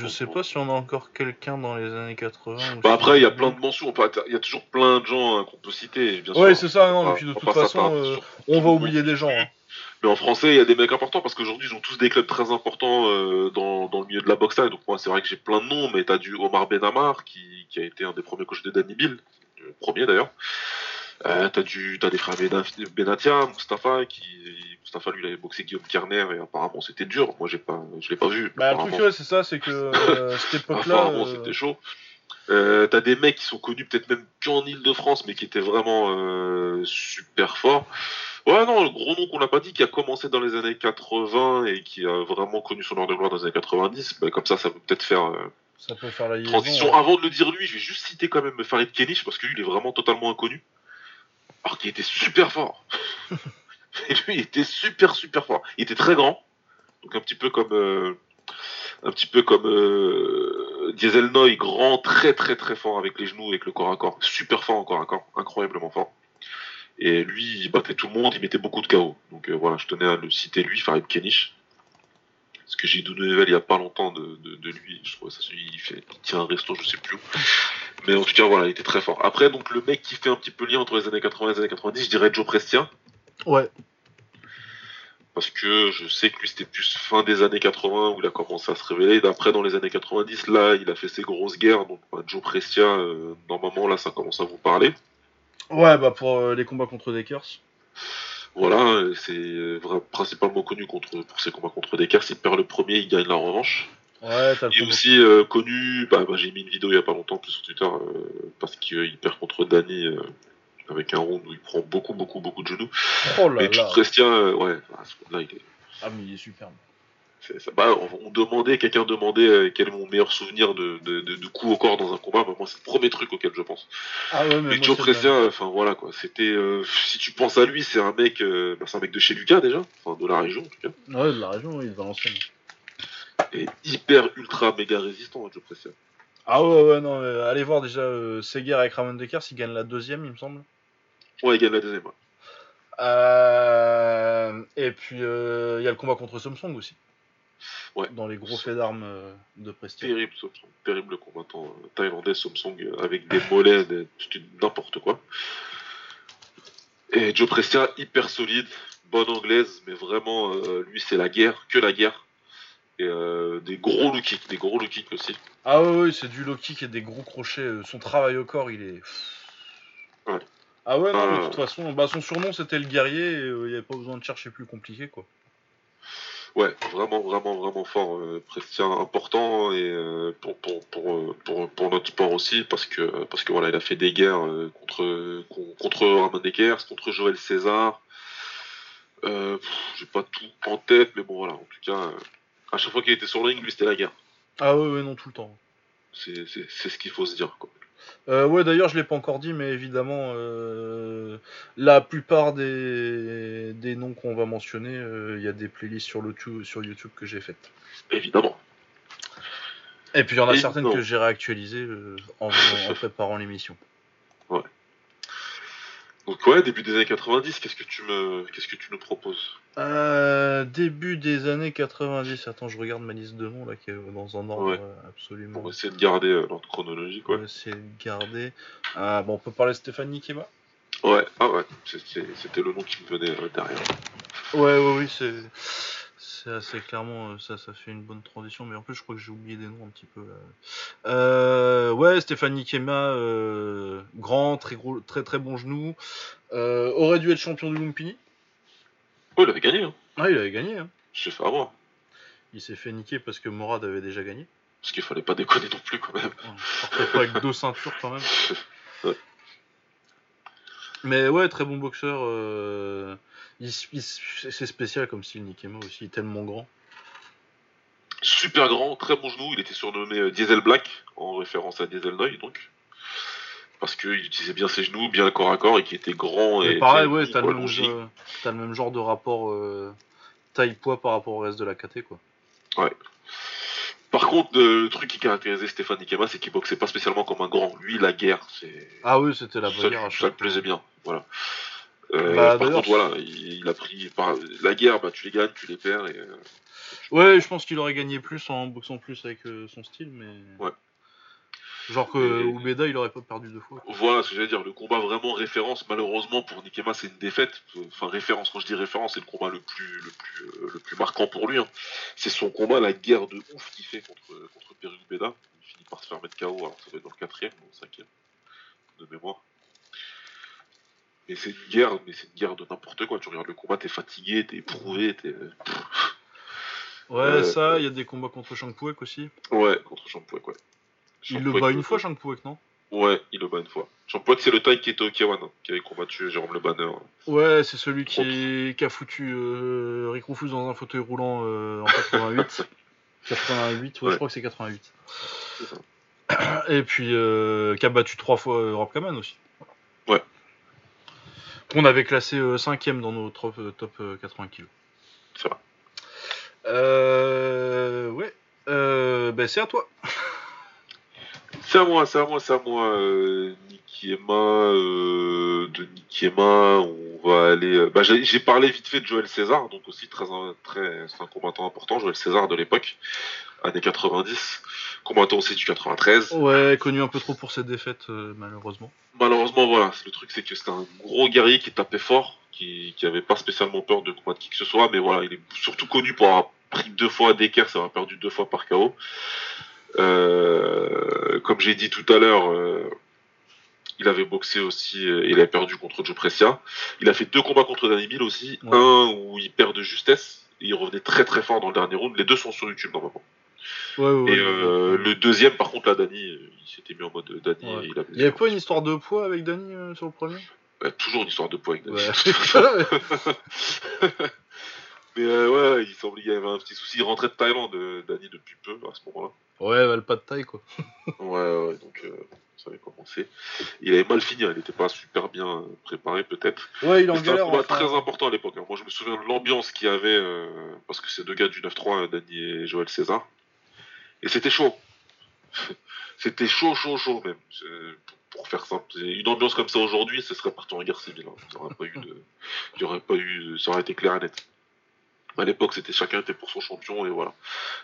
Je sais pas si on a encore quelqu'un dans les années 80. ou Bah après, il y a plein de mentions. Il y a toujours plein de gens hein, qu'on peut citer, bien. Ouais, c'est ça. Non, puis de toute façon, euh, on va le oublier des gens. hein. Mais en français, il y a des mecs importants parce qu'aujourd'hui, ils ont tous des clubs très importants euh, dans, dans le milieu de la boxe. Donc moi, c'est vrai que j'ai plein de noms, mais t'as du Omar Benamar qui, qui a été un des premiers coachs de Danny Bill, le premier d'ailleurs. Euh, t'as du, t'as des frères Bena- Benatia, Mustafa qui, Mustafa lui, il avait boxé Guillaume Kerner et apparemment c'était dur. Moi, j'ai pas, je l'ai pas vu. Bah, le truc, c'est ça, c'est que euh, cette époque-là. apparemment, euh, c'était chaud. Euh, t'as des mecs qui sont connus peut-être même qu'en Ile-de-France, mais qui étaient vraiment super forts. Ouais, non, le gros nom qu'on n'a pas dit, qui a commencé dans les années 80 et qui a vraiment connu son heure de gloire dans les années 90, bah, comme ça, ça peut peut-être faire Ça peut faire la liaison. transition. ouais. Avant de le dire lui, je vais juste citer quand même Farid Kenich, parce que lui, il est vraiment totalement inconnu. Alors qu'il était super fort. et lui, il était super, super fort. Il était très grand, donc un petit peu comme... euh, un petit peu comme euh, Diesel Noy, grand, très très très fort avec les genoux, avec le corps à corps, super fort en corps à corps, incroyablement fort. Et lui, il battait tout le monde, il mettait beaucoup de KO. Donc euh, voilà, je tenais à le citer lui, Farid Kenich. Parce que j'ai eu une nouvelle il y a pas longtemps de, de, de lui, je trouve ça, il, fait, il tient un resto, je sais plus où. Mais en tout cas, voilà, il était très fort. Après, donc le mec qui fait un petit peu lien entre les années 80 et les années 90, je dirais Joe Prestia Ouais. parce que je sais que lui c'était plus fin des années 80 où il a commencé à se révéler. D'après dans les années 90, là il a fait ses grosses guerres, donc bah, Joe Prestia, euh, normalement là ça commence à vous parler. Ouais, bah pour euh, les combats contre Dekers. Voilà, euh, c'est euh, principalement connu contre, pour ses combats contre Descartes. Il perd le premier, il gagne la revanche. Ouais, Il est aussi euh, connu, bah, bah, j'ai mis une vidéo il y a pas longtemps plus sur Twitter euh, parce qu'il perd contre Danny euh, avec un round où il prend beaucoup beaucoup beaucoup de genoux. Oh là là. Prestia, euh, ouais, à ce moment-là il est Ah, mais il est superbe. Ça. Bah, on, demandait, quelqu'un demandait euh, quel est mon meilleur souvenir de, de, de, de coup au corps dans un combat. Bah, moi, c'est le premier truc auquel je pense. Ah ouais, mais. Joe euh, enfin voilà quoi. C'était, euh, si tu penses à lui, c'est un mec, euh, bah, c'est un mec de chez Lucas déjà, enfin de la région en tout cas, Ouais, de la région, oui, de Valenciennes. et hyper ultra méga résistant, hein, Joe Prestia. Ah ouais, ouais, non, mais allez voir déjà euh, Seger avec Ramon Dekers, il gagne la deuxième, il me semble. Ouais, il gagne la deuxième. ouais. Et puis il y a le combat contre Samsung aussi. Ouais. Dans les gros faits d'armes euh, de Prestige. Terrible, terrible combattant euh, thaïlandais, Samsung, euh, avec des mollets, n'importe quoi. Et Joe Prestia, hyper solide, bonne anglaise, mais vraiment, euh, lui, c'est la guerre, que la guerre. Et euh, des gros low kicks, des gros low kicks aussi. Ah ouais, ouais, c'est du low kick et des gros crochets. Son travail au corps, il est. Ouais. Ah ouais, non, Ah. de toute façon, bah, son surnom c'était le guerrier il n'y avait pas besoin de chercher plus compliqué quoi. Ouais, vraiment, vraiment, vraiment fort. Euh, Prestia important et euh, pour, pour, pour, euh, pour, pour notre sport aussi, parce que, parce que voilà, il a fait des guerres contre, con- contre Ramon Dekers, contre Joël César. Euh, J'ai pas tout en tête, mais bon voilà, en tout cas, euh, à chaque fois qu'il était sur le ring, lui c'était la guerre. Ah ouais, ouais, non, tout le temps. C'est c'est ce qu'il faut se dire. Quoi. Euh, ouais, d'ailleurs, je l'ai pas encore dit, mais évidemment, euh, la plupart des, des noms qu'on va mentionner, euh, il y a des playlists sur, le tu- sur YouTube que j'ai faites. Évidemment. Et puis il y en a certaines que j'ai réactualisées en, en préparant l'émission. Donc ouais, début des années 90, qu'est-ce que tu me qu'est-ce que tu nous proposes? Euh, début des années 90. Attends, je regarde ma liste de noms là, qui est dans un ordre Ouais. euh, absolument. On va essayer de garder euh, l'ordre chronologique, On ouais. va essayer de garder. Ah, bon, on peut parler de Stéphanie Kema Ouais, ah ouais, c'était le nom qui me venait euh, derrière. Ouais, ouais, oui, c'est. C'est assez clairement, euh, ça, ça fait une bonne transition, mais en plus, je crois que j'ai oublié des noms un petit peu là. Euh, ouais, Stéphanie Kema, euh, grand, très gros, très très bon genou, euh, aurait dû être champion du Lumpini. Oh, il avait gagné, hein. Ah, il avait gagné, hein. Je sais fait avoir. Il s'est fait niquer parce que Morad avait déjà gagné. Parce qu'il fallait pas déconner non plus quand même. Ouais, pas avec deux ceintures quand même. Ouais. Mais ouais, très bon boxeur. C'est spécial comme style Nikema aussi, tellement grand. Super grand, très bon genou, il était surnommé euh, Diesel Black, en référence à Diesel Noy donc. Parce qu'il utilisait bien ses genoux, bien le corps à corps, et qui était grand et. Et pareil, ouais, t'as le, même le genre de rapport euh, taille-poids par rapport au reste de la KT, quoi. Par contre, euh, le truc qui caractérisait Stéphane Nikema, c'est qu'il boxait pas spécialement comme un grand. Lui, la guerre, c'est. Ah oui, c'était la ça, à ça chaque le plaisait bien. Voilà. Euh, Bah, par contre, voilà, il, il a pris. Par... La guerre, bah, tu les gagnes, tu les perds. Et, euh, Ouais, je pense qu'il aurait gagné plus en boxant plus avec euh, son style, mais. Ouais. Genre que Et- Ubeda, il aurait pas perdu deux fois. quoi. Voilà ce que j'allais dire. Le combat vraiment référence, malheureusement pour Nikema, c'est une défaite. Enfin, référence, quand je dis référence, c'est le combat le plus, le plus, le plus marquant pour lui. hein. C'est son combat, la guerre de ouf qu'il fait contre, contre Perry Beda. Il finit par se faire mettre KO, alors ça va être dans le quatrième ou le cinquième de mémoire. Mais c'est une guerre, mais c'est une guerre de n'importe quoi. Tu regardes le combat, t'es fatigué, t'es éprouvé, t'es. Ouais, Euh, ça, il y a des combats contre Shang Puek aussi. Ouais, contre Champouek, ouais. Il le bat une fois, Shang Puek, non? Ouais, il le bat une fois. Champouek, c'est le taille qui était au K1, hein, qui avait combattu Jérôme Le Banner. Ouais, c'est celui qui, qui a foutu euh, Rick Rufus dans un fauteuil roulant euh, en 88. 88, ouais, Ouais. je crois que c'est 88. C'est ça. Et puis, euh, qui a battu trois fois euh, Rob Kaman aussi. Ouais. Qu'on avait classé euh, cinquième dans nos top, euh, top euh, 80 kilos. C'est vrai. Euh, ouais. Euh, ben c'est à toi. C'est à moi, c'est à moi, c'est à moi. Euh, Nikiema, euh, de Nikiema, on va aller. Bah, j'ai j'ai parlé vite fait de Joël César, donc aussi très, très, c'est un combattant important, Joël César de l'époque, années 90, combattant aussi du 93. Ouais, connu un peu trop pour ses défaites, euh, malheureusement. Malheureusement, voilà, le truc c'est que c'était un gros guerrier qui tapait fort, qui, qui avait pas spécialement peur de combattre qui que ce soit, mais voilà, il est surtout connu pour avoir pris deux fois d'équerre, ça avoir perdu deux fois par KO. Euh, comme j'ai dit tout à l'heure, euh, il avait boxé aussi, euh, il avait perdu contre Joe Precia. Il a fait deux combats contre Danny Bill aussi, Ouais. un où il perd de justesse, et il revenait très très fort dans le dernier round. Les deux sont sur YouTube normalement. Ouais, ouais, Et euh, le deuxième, par contre, là, Danny, euh, il s'était mis en mode Danny. Ouais. Il, avait, Il y avait pas une histoire de poids avec Danny euh, sur le premier? Ouais, toujours une histoire de poids avec. Ouais. Mais euh, ouais, il semblait qu'il y avait un petit souci. Il rentrait de Thaïlande, euh, Danny, depuis peu, à ce moment-là. ouais, bah, le pas de taille, quoi. Ouais, ouais, donc euh, ça avait commencé. Il avait mal fini, hein, il n'était pas super bien euh, préparé, peut-être. Ouais, il en C'était un galère. combat enfin. très important à l'époque. hein. Moi, je me souviens de l'ambiance qu'il y avait, euh, parce que c'est deux gars du 9-3, euh, Danny et Joël César. Et c'était chaud. c'était chaud, chaud, chaud, même. Pour faire simple. Une ambiance comme ça aujourd'hui, ce serait parti en guerre civile. hein. N'y aurait pas eu il aurait pas eu. Ça aurait été clair et net. À l'époque, c'était chacun était pour son champion et voilà.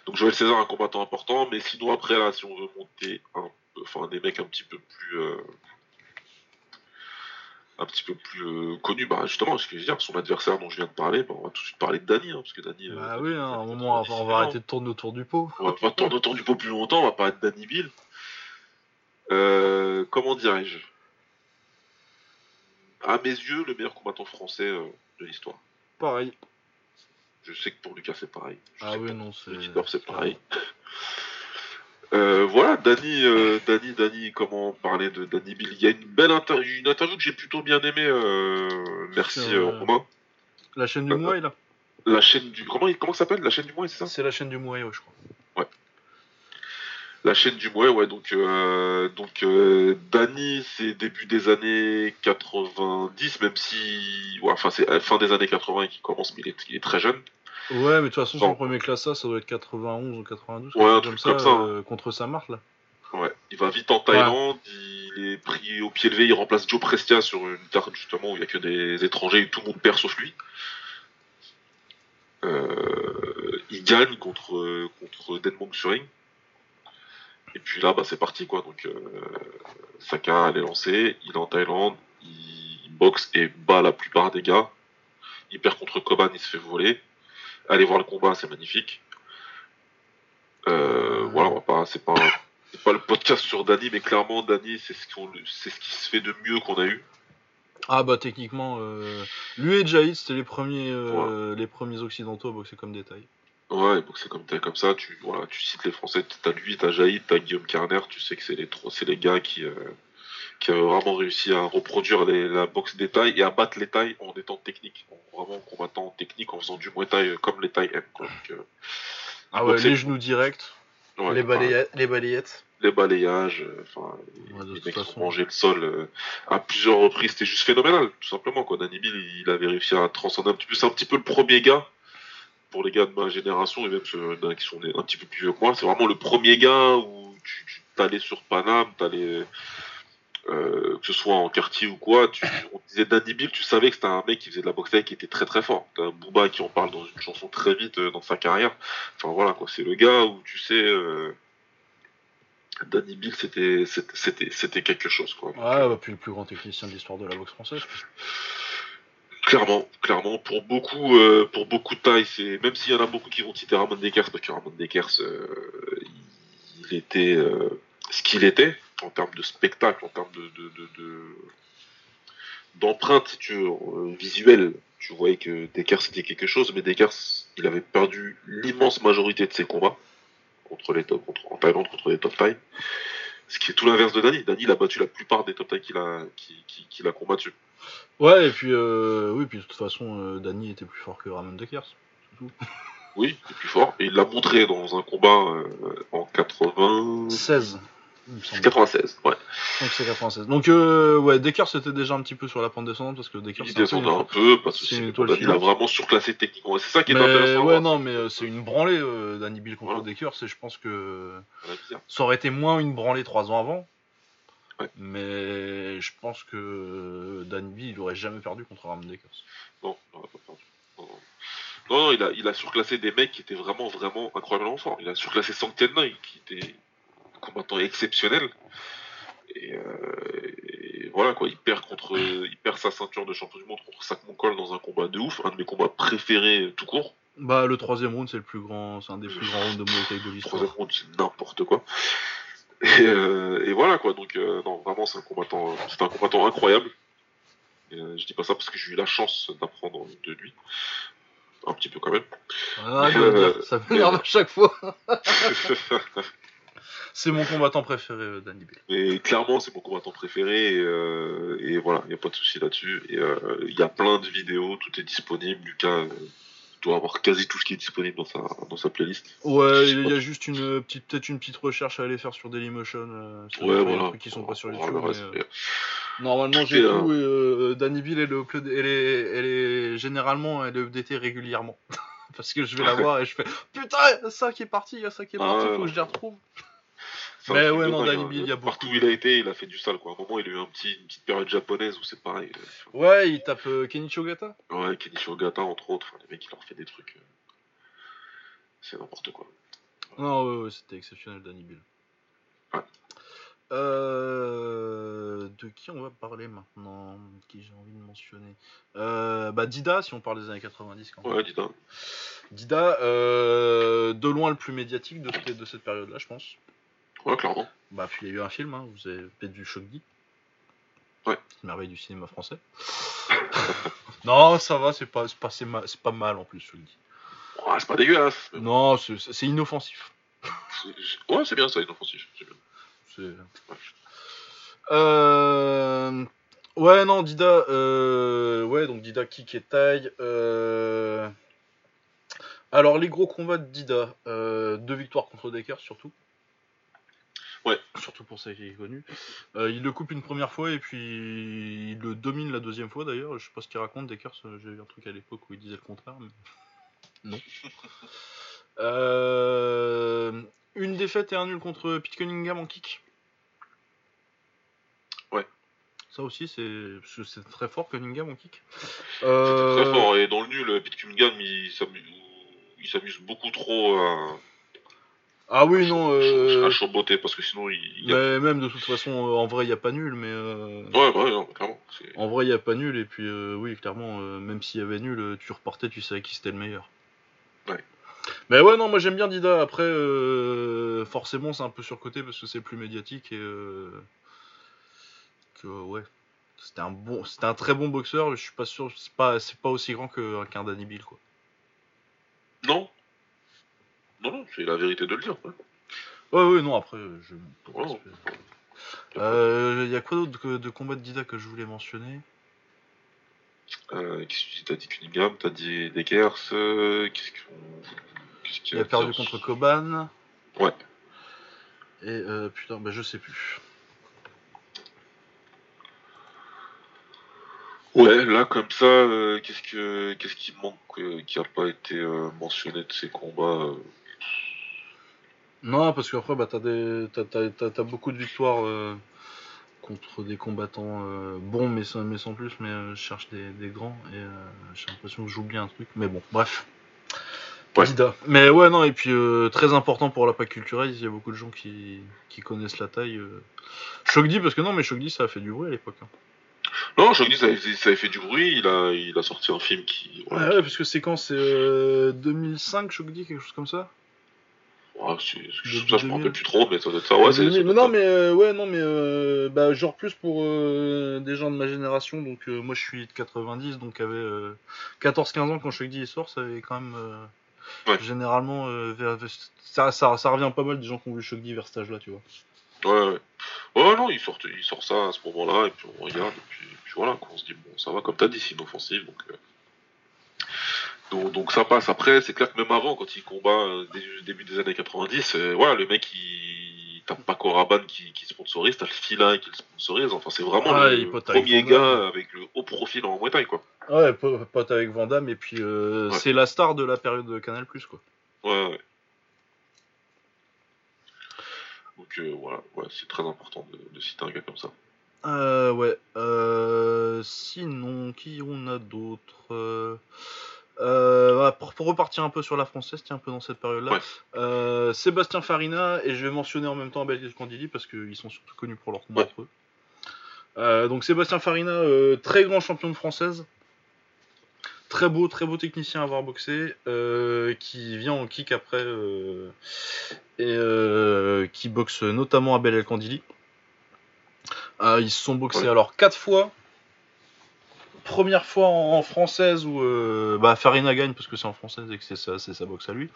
Donc Joël César, un combattant important, mais sinon après là, si on veut monter un enfin des mecs un petit peu plus, euh, un petit peu plus euh, connus, bah justement, ce que je veux dire, son adversaire dont je viens de parler, bah, on va tout de suite parler de Danny, hein, parce que Danny. euh, Bah oui, hein, à un moment, on va- on 90 va ans. arrêter de tourner autour du pot. On va pas tourner autour du pot plus longtemps, on va parler de Danny Bill. Euh, comment dirais-je? À mes yeux, le meilleur combattant français de l'histoire. Pareil. Je sais que pour Lucas c'est pareil. Je Ah sais oui, non, c'est. C'est pareil. Euh, voilà, Danny, euh, Danny, Danny, comment parler de Danny Bill? Il y a une belle interview, une interview que j'ai plutôt bien aimée. euh, merci euh. Romain. La chaîne du Mouai, là La chaîne du. Comment, il- comment ça s'appelle La chaîne du Mouai, c'est ça? C'est la chaîne du Mouai, ouais, je crois. La chaîne du Mouais, ouais, donc, euh, donc Dany, c'est début des années 90, même si. Ouais, enfin, c'est fin des années 80 qu'il commence, mais il est, il est très jeune. Ouais, mais de toute façon, son premier classage, ça doit être 91 ou 92. Ouais, un truc comme ça, hein. euh, contre Samarth, là. Ouais, il va vite en Thaïlande, il est pris au pied levé, il remplace Joe Prestia sur une carte justement où il n'y a que des étrangers et tout le monde perd sauf lui. Euh, il gagne contre, contre Denmong Suring. Et puis là, bah, c'est parti quoi. Donc, euh, Saka, elle est lancée, il est en Thaïlande, il boxe et bat la plupart des gars. Il perd contre Koban, il se fait voler. Allez voir le combat, c'est magnifique. Euh, voilà, on va pas, c'est pas, c'est pas le podcast sur Dany, mais clairement, Dany, c'est ce, qu'on- c'est ce qui se fait de mieux qu'on a eu. Ah, bah, techniquement, euh, lui et Jahid, c'était les premiers, euh, les premiers occidentaux à boxer comme détail. Ouais, donc c'est comme, t'as- comme ça, tu, voilà, tu cites les Français, t'as lui, t'as Jaïd, t'as Guillaume Carner, tu sais que c'est les, trois- c'est les gars qui, qui avaient vraiment réussi à reproduire les- la boxe des tailles et à battre les tailles en étant technique, en vraiment combattant technique, en faisant du Muay Thai euh, comme les tailles aiment. Quoi. Donc, euh, Ah ouais, les genoux directs, ouais, les, les balayettes. les balayages, euh, enfin, Ouais, les mecs qui ont façon. mangé le sol euh, à plusieurs reprises, c'était juste phénoménal, tout simplement. Quoi. Danny Bill, il, avait réussi à transcender un petit peu. C'est un petit peu le premier gars, pour les gars de ma génération, et même ceux qui sont un petit peu plus vieux que moi, c'est vraiment le premier gars où tu, tu t'allais sur Paname, t'allais. Euh, que ce soit en quartier ou quoi, tu, on disait Danny Bill, tu savais que c'était un mec qui faisait de la boxe thaï qui était très très fort. T'as Booba qui en parle dans une chanson très vite euh, dans sa carrière. Enfin voilà quoi, c'est le gars où tu sais, euh, Danny Bill c'était c'était c'était quelque chose quoi. Ouais, bah, puis le plus grand technicien de l'histoire de la boxe française. Clairement, clairement, pour beaucoup, euh, pour beaucoup de tailles, c'est même s'il y en a beaucoup qui vont citer Ramon Dekers, parce que Ramon Dekers, euh, il, il était euh, ce qu'il était en termes de spectacle, en termes de de- de- de- d'empreinte, si tu veux, euh, visuelle. Tu voyais que Dekers c'était quelque chose, mais Dekers, il avait perdu l'immense majorité de ses combats contre les top, contre, en Thaïlande contre les top tailles. Ce qui est tout l'inverse de Dani. Dani, il a battu la plupart des top tailles qu'il a, qui- a combattu. Ouais, et puis, euh, oui, puis de toute façon, euh, Danny était plus fort que Ramon Dekers. Oui, il est plus fort. Et il l'a montré dans un combat euh, en 80... 16, il me semble. 96. Ouais. Donc c'est 96. Donc, euh, ouais, Dekers c'était déjà un petit peu sur la pente descendante parce que Dekers Il c'est descendait un peu, pas de c'est Il a vraiment surclassé techniquement. C'est ça qui est Mais intéressant. ouais, voir, non, mais euh, c'est une branlée, euh, Danny Bill contre Ouais. Dekers, et je pense que c'est ça aurait été moins une branlée trois ans avant. Ouais. Mais je pense que Danny Bill il aurait jamais perdu contre Ramon Dekers. Non, il aurait pas perdu. Non, non. Non, non, il a, il a surclassé des mecs qui étaient vraiment, vraiment incroyablement forts. Il a surclassé Noi, qui était combattant exceptionnel. Et, euh, et voilà quoi, il perd contre, il perd sa ceinture de champion du monde contre Sak Mongkol dans un combat de ouf, un de mes combats préférés tout court. Bah, le troisième round, c'est le plus grand, c'est un des plus grands rounds de Muay Thai de Troisième l'histoire. round, c'est n'importe quoi. Et, euh, et voilà quoi, donc euh, non, vraiment c'est un combattant, c'est un combattant incroyable. Et, euh, je dis pas ça parce que j'ai eu la chance d'apprendre de lui, un petit peu quand même. Ah, Euh, ça m'énerve à chaque fois. C'est mon combattant préféré, euh, Danny Bill. Mais clairement, c'est mon combattant préféré et, euh, et voilà, il n'y a pas de souci là-dessus. Et euh, il y a plein de vidéos, tout est disponible. Lucas doit avoir quasi tout ce qui est disponible dans sa, dans sa playlist. Ouais, il y a juste une petite, peut-être une petite recherche à aller faire sur Dailymotion. Euh, sur Ouais, les trucs qui sont pas sur YouTube. le mais, euh, Normalement, j'ai tout. Et, euh, Danny Bill, elle est, upload- elle est, elle est généralement, elle est updatée régulièrement. Parce que je vais la voir et je fais Putain, il y a ça qui est parti, il y a ça qui est Ah, parti, ouais, faut que je les retrouve. Un Mais truc ouais, non, Danny. Bill, il y a beaucoup Partout où il a été, il a fait du sale. Quoi. À un moment, il a eu un petit, une petite période japonaise où c'est pareil. euh, Ouais, il tape euh, Kenichi Ogata. Ouais, Kenichi Ogata, entre autres. Enfin, les mecs, il leur fait des trucs. euh, C'est n'importe quoi. Non, ouais, ouais, c'était exceptionnel, Danny Bill. Ouais. Euh, de qui on va parler maintenant Qui j'ai envie de mentionner? Euh, Bah Dida, si on parle des années 90 quand même. Ouais. Dida, euh, de loin le plus médiatique de cette période-là, je pense. Ouais, clairement. Bah, puis il y a eu un film, hein, vous avez peut-être vu Shogi. Ouais. Merveille du cinéma français. non, ça va, c'est pas, pas, ma- pas mal en plus. Ouais, c'est pas dégueulasse. mais Non, c'est inoffensif. Ouais, c'est bien ça, inoffensif. C'est bien. C'est- Euh, Ouais, non, Dida, euh, ouais, donc Dida kick et taille. euh, Alors, les gros combats de Dida, deux victoires contre Decker surtout. Surtout pour ça qu'il est connu. Euh, il le coupe une première fois et puis il le domine la deuxième fois d'ailleurs. Je sais pas ce qu'il raconte, Decker, j'ai vu un truc à l'époque où il disait le contraire. Mais... Non. Euh, Une défaite et un nul contre Pete Cunningham en kick. Ouais. Ça aussi, c'est très fort Cunningham en kick. C'était Euh, très fort. Et dans le nul, Pete Cunningham, il s'amuse, il s'amuse beaucoup trop à, Ah oui, non. euh, chaboter parce que sinon il. mais même de toute façon, euh, en vrai, il n'y a pas nul. Mais euh, Ouais, ouais, non, clairement. en vrai, il n'y a pas nul. Et puis, euh, oui, clairement, euh, même s'il y avait nul, tu repartais, tu savais qui c'était le meilleur. Ouais. Mais ouais, non, moi j'aime bien Dida. Après, forcément, c'est un peu surcoté parce que c'est plus médiatique et que ouais. C'était un bon, c'était un très bon boxeur. Je suis pas sûr, c'est pas, c'est pas aussi grand que- qu'un Danny Bill, quoi. Non? Non, non, c'est la vérité de le dire. ouais. Ouais, ouais, non, après, je. Ouais. Euh, Il y a quoi d'autre de combat de Dida que je voulais mentionner? Euh, qu'est-ce que tu T'as dit Cunningham, t'as dit Dekers, euh, qu'est-ce qu'on. Qu'il Il a perdu contre Coban. Ouais. Et euh, putain, bah je sais plus. Ouais, là comme ça, euh, qu'est-ce que qu'est-ce qui manque euh, qui a pas été mentionné de ces combats Non, parce qu'après, bah, t'as, des... t'as, t'as- t'as- t'as beaucoup de victoires euh, contre des combattants euh, bons, mais sans, mais sans plus. Mais euh, je cherche des, des grands et j'ai l'impression que j'oublie un truc. Mais bon, bref. Ouais. Mais ouais, non, et puis euh, très important pour la PAC culturelle, il y a beaucoup de gens qui, qui connaissent la taille. Shogdi, parce que non, mais Shogdi, ça a fait du bruit à l'époque. hein. Non, dis ça avait, fait- ça avait fait du bruit. Il a il a sorti un film qui. Ouais, voilà, ouais, parce que c'est quand C'est euh, 2005, Shogdi, quelque chose comme ça? Ouais, c'est- c'est- Début ça, je me 2000. rappelle plus trop, mais ça doit être ça. Ouais, c'est. mais être non, mais euh, ouais, non, mais euh, bah, genre plus pour euh, des gens de ma génération. Donc, euh, moi, je suis de 90, donc avait 14-15 ans quand Shogdi sort, ça avait quand même. euh, Ouais. Généralement, euh, ça, ça, ça revient pas mal des gens qui ont vu Shogdi vers cet âge-là, tu vois. Ouais, ouais. Ouais, non, il sort, il sort ça à ce moment-là, et puis on regarde, et puis, puis voilà, quoi, on se dit, bon, ça va, comme t'as dit, c'est inoffensif, donc, euh, donc. Donc ça passe. Après, c'est clair que même avant, quand il combat euh, début des années 90, euh, voilà, le mec, il. T'as Paco Rabanne qui, qui sponsorise, t'as le Filin qui le sponsorise, enfin, c'est vraiment Ah, le premier Damme. gars avec le haut profil en Thai, quoi. Ouais, po- pote avec Vandame, et puis euh, Ouais. c'est la star de la période de Canal, quoi. Ouais, ouais. Donc euh, voilà, ouais, c'est très important de, de citer un gars comme ça. Euh, ouais. Euh, sinon, qui on a d'autres euh, pour, pour repartir un peu sur la française, tiens, un peu dans cette période-là. Ouais. Euh, Sébastien Farina, et je vais mentionner en même temps Abel Candili parce qu'ils sont surtout connus pour leur combat Ouais. entre eux. Euh, donc Sébastien Farina, très grand champion de française. Très beau, très beau technicien à avoir boxé, qui vient en kick après et qui boxe notamment Abel El Kandili. Euh, ils se sont boxés Ouais. alors quatre fois. Première fois en, en française où euh, bah, Farina gagne parce que c'est en française et que c'est sa, boxe à lui.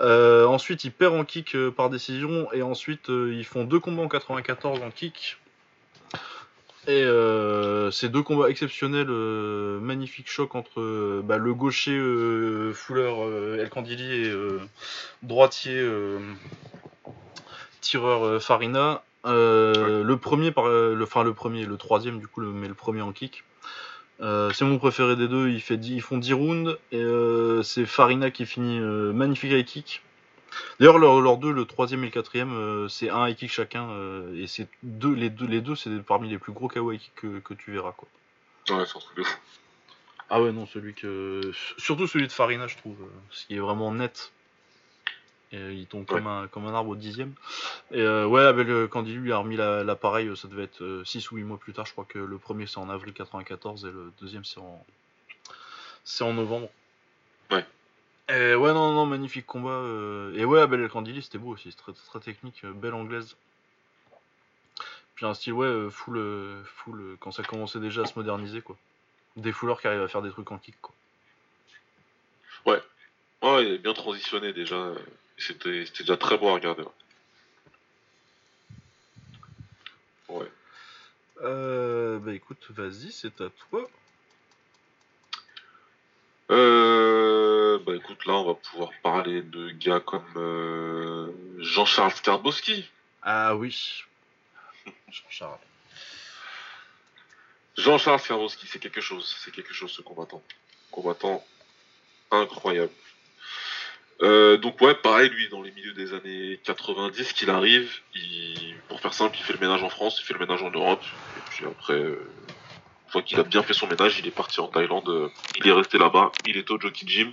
Euh, ensuite, il perd en kick euh, par décision et ensuite ils font deux combats en 94 en kick. Et ces deux combats exceptionnels, magnifique choc entre bah, le gaucher fouleur euh, El Kandili et droitier tireur Farina. Euh, Le premier, par, le, enfin le premier, le troisième du coup, le, mais le premier en kick. Euh, c'est mon préféré des deux. Il fait 10 ils font 10 rounds et euh, c'est Farina qui finit euh, magnifique high kick. D'ailleurs, leurs leurs deux, le troisième et le quatrième, euh, c'est un high kick chacun euh, et c'est deux, les deux, les deux, c'est parmi les plus gros KO high kick que, que tu verras quoi. Ouais, c'est un truc de fou. Ah ouais non, celui que surtout celui de Farina, je trouve, ce qui est vraiment net. Et, euh, il tombe comme, un, comme un arbre au dixième. Et euh, ouais, Abel euh, lui a remis la- l'appareil, euh, ça devait être 6 ou 8 mois plus tard. Je crois que le premier c'est en avril 94 et le deuxième c'est en c'est en novembre. Ouais. Et ouais, non, non, magnifique combat. euh, Et ouais, Abel El Kandili, c'était beau aussi, c'est très, très technique, belle anglaise. Puis un style, ouais, full, full, quand ça commençait déjà à se moderniser, quoi. Des fouleurs qui arrivent à faire des trucs en kick, quoi. Ouais, il est bien transitionné déjà. C'était déjà très beau à regarder. Ouais. Ouais. Euh, bah écoute, vas-y, c'est à toi. Euh, bah écoute, là, on va pouvoir parler de gars comme euh, Jean-Charles Skarbowski. Ah oui. Jean-Charles. Jean-Charles Skarbowski, c'est quelque chose. C'est quelque chose, ce combattant. Combattant incroyable. Euh, donc ouais, pareil, lui, dans les milieux des années 90, qu'il arrive, il, pour faire simple, il fait le ménage en France, il fait le ménage en Europe, et puis après, euh, une fois qu'il a bien fait son ménage, il est parti en Thaïlande, euh, il est resté là-bas, il était au Jockey Gym,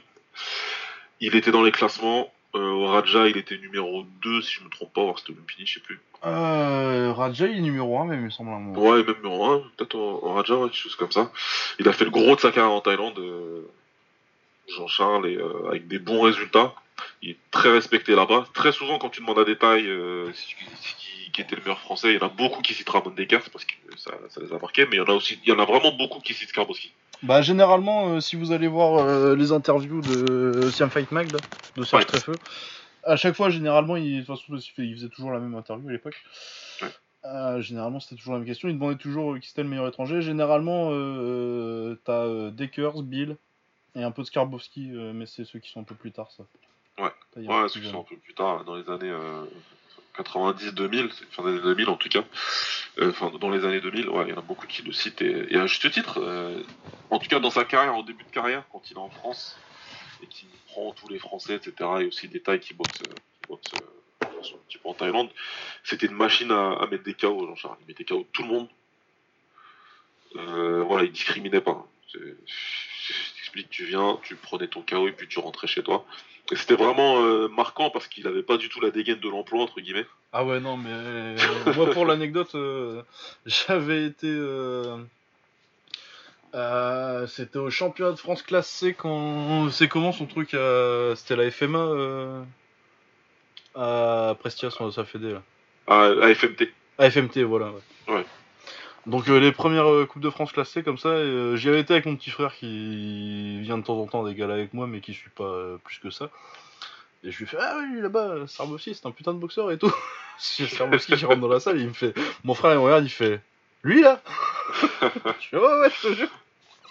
il était dans les classements, euh, au Raja, il était numéro 2, si je me trompe pas, ou c'était Lumpini, je sais plus. Euh, Raja, il est numéro 1, même, il me semble. un moment. Ouais, même numéro 1, peut-être au, au Raja, ouais, quelque chose comme ça. Il a fait le gros de sa carrière en Thaïlande, euh, Jean-Charles, et euh, avec des bons résultats. Il est très respecté là-bas. Très souvent, quand tu demandes à des tailles euh, si- qui, qui était le meilleur français, il y en a beaucoup qui citent Ramon Descartes parce que ça, ça les a marqués, mais il y en a aussi, il y en a vraiment beaucoup qui citent Skarbowski. Bah, généralement, euh, si vous allez voir euh, les interviews de Siam Fight Mag, là, de Serge Ouais. Treffeux, à chaque fois, généralement, il, de toute façon, il fait- il faisait toujours la même interview à l'époque. Ouais. Euh, généralement, c'était toujours la même question. Il demandait toujours qui c'était le meilleur étranger. Généralement, t'as Dekers, Bill et un peu de Skarbowski, euh, mais c'est ceux qui sont un peu plus tard, ça. Ouais. Ouais, ceux qui sont un peu plus tard, dans les années euh, 90-2000, c'est- fin des années 2000 en tout cas. Euh, Enfin, dans les années 2000, ouais, il y en a beaucoup qui le citent, et, et à juste titre. euh, en tout cas, dans sa carrière, au début de carrière, quand il est en France, et qu'il prend tous les Français, etc., et aussi des tailles qui boxent, euh, qui boxent euh, un petit peu en Thaïlande, c'était une machine à, à mettre des KO, Jean-Charles. Il mettait KO tout le monde. Euh, voilà, il discriminait pas. Tu viens, tu prenais ton KO et puis tu rentrais chez toi. Et c'était vraiment euh, marquant parce qu'il avait pas du tout la dégaine de l'emploi, entre guillemets. Ah ouais, non, mais euh, moi, pour l'anecdote, euh, j'avais été. euh, C'était au championnat de France classe C quand. C'est comment son truc C'était la FMA à Prestia, son- sa fédé là. À, à FMT. À FMT, voilà. Ouais. Ouais. Donc euh, les premières euh, Coupes de France classées comme ça, euh, j'y avais été avec mon petit frère qui vient de temps en temps des galas avec moi, mais qui suit pas plus que ça. Et je lui fais Ah oui, là-bas, Sarbowski, c'est un putain de boxeur et tout. C'est Sarbowski qui rentre dans la salle, il me fait Mon frère, il me regarde, il fait Lui là Je fais Ouais, ouais, je te jure.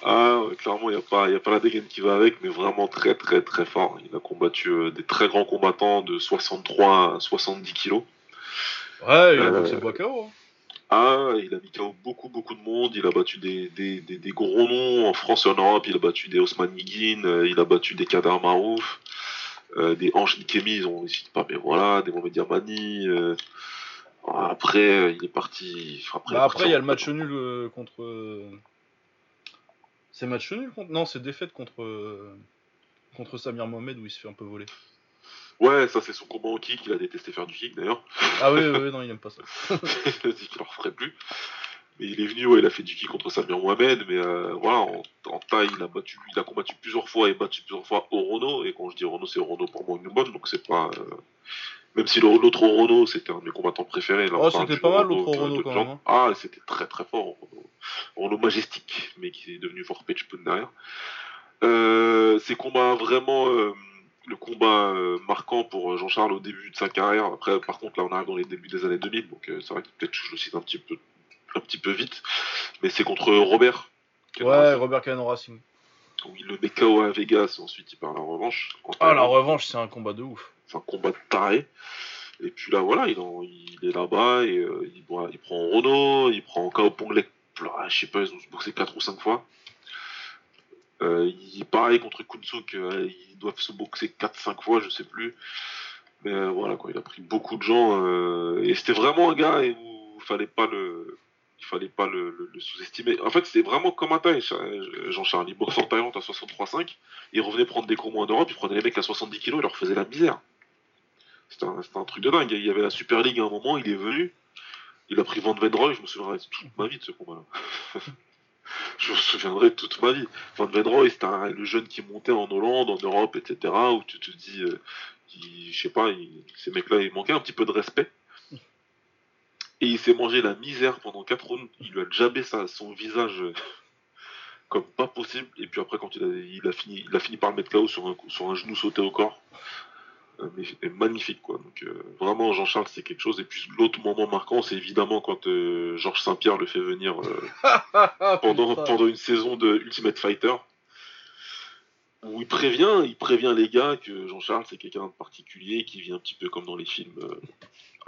Ah, ouais, clairement, il n'y a, pas- y a pas la dégaine qui va avec, mais vraiment très, très, très fort. Il a combattu euh, des très grands combattants de 63 à 70 kilos. Ouais, il a boxé Boiscao. Hein. Ah, il a mis KO beaucoup, beaucoup de monde. Il a battu des, des, des, des gros noms en France et en Europe. Il a battu des Osman Miguin, euh, il a battu des Kader Marouf, euh, des Ange Nikemi, ils ont cite pas, mais voilà, des Mohamed Yamani. euh. Après, euh, il est parti. enfin, Bah, après, il y a le match nul contre. C'est match nul contre. Non, c'est défaite contre. Contre Samir Mohamed où il se fait un peu voler. Ouais, ça c'est son combat en kick. Il a détesté faire du kick d'ailleurs. Ah oui, oui, oui, non, il aime pas ça. il a dit qu'il en referait plus. Mais il est venu, ouais, il a fait du kick contre Samir Mohamed, mais euh, voilà, en, en taille, il a battu, il a combattu plusieurs fois et battu plusieurs fois Orono, et quand je dis Orono, c'est Orono pour moi une bonne, donc c'est pas. euh, Même si l'autre Orono, c'était un de mes combattants préférés. là, Oh, c'était pas mal, l'autre Orono, quand même, hein. Ah, c'était très très fort, Orono. Majestique, mais qui est devenu fort pitch derrière. Euh, ces combats vraiment. euh, le combat euh, marquant pour euh, Jean-Charles au début de sa carrière. Après, par contre, là, on arrive dans les débuts des années 2000, donc euh, c'est vrai que peut-être je le cite un petit peu, un petit peu vite. Mais c'est contre Robert. Ouais, Robert Cano Racing. où il le met KO à Vegas, ensuite il part à la revanche. Ah, la revanche, c'est un combat de ouf. C'est un combat de taré. Et puis là, voilà, il, en- il est là-bas, et euh, il, voilà, il prend Renault, il prend KO Ponglek, je sais pas, ils ont se boxé 4 ou 5 fois. Euh, il, pareil contre Kunsuk, euh, ils doivent se boxer 4-5 fois, je sais plus. Mais euh, voilà, quoi, il a pris beaucoup de gens. euh, et c'était vraiment un gars et où il fallait pas le. Fallait pas le, sous-estimer. En fait, c'était vraiment comme un taille, Jean-Charles. Il boxait en Thaïlande à 63,5. Il revenait prendre des combats en Europe. Il prenait les mecs à 70 kilos. Il leur faisait la misère. C'était un, truc de dingue. Il y avait la Super League à un moment. Il est venu. Il a pris Van. Je me souviendrai toute ma vie de ce combat-là. je me souviendrai toute ma vie. Van Venroy, c'était le jeune qui montait en Hollande, en Europe, etc. Où tu te dis, euh, je sais pas, ces mecs-là, il manquait un petit peu de respect. Et il s'est mangé la misère pendant 4 rounds. Il lui a jabé son visage euh, comme pas possible. Et puis après, quand il a, fini, il a fini par le mettre KO sur un genou sauté au corps. Euh, mais est magnifique quoi. Donc euh, vraiment Jean-Charles c'est quelque chose. Et puis l'autre moment marquant c'est évidemment quand euh, Georges Saint-Pierre le fait venir euh, pendant, pendant une saison de Ultimate Fighter. Où il prévient, il prévient les gars que Jean-Charles c'est quelqu'un de particulier qui vit un petit peu comme dans les films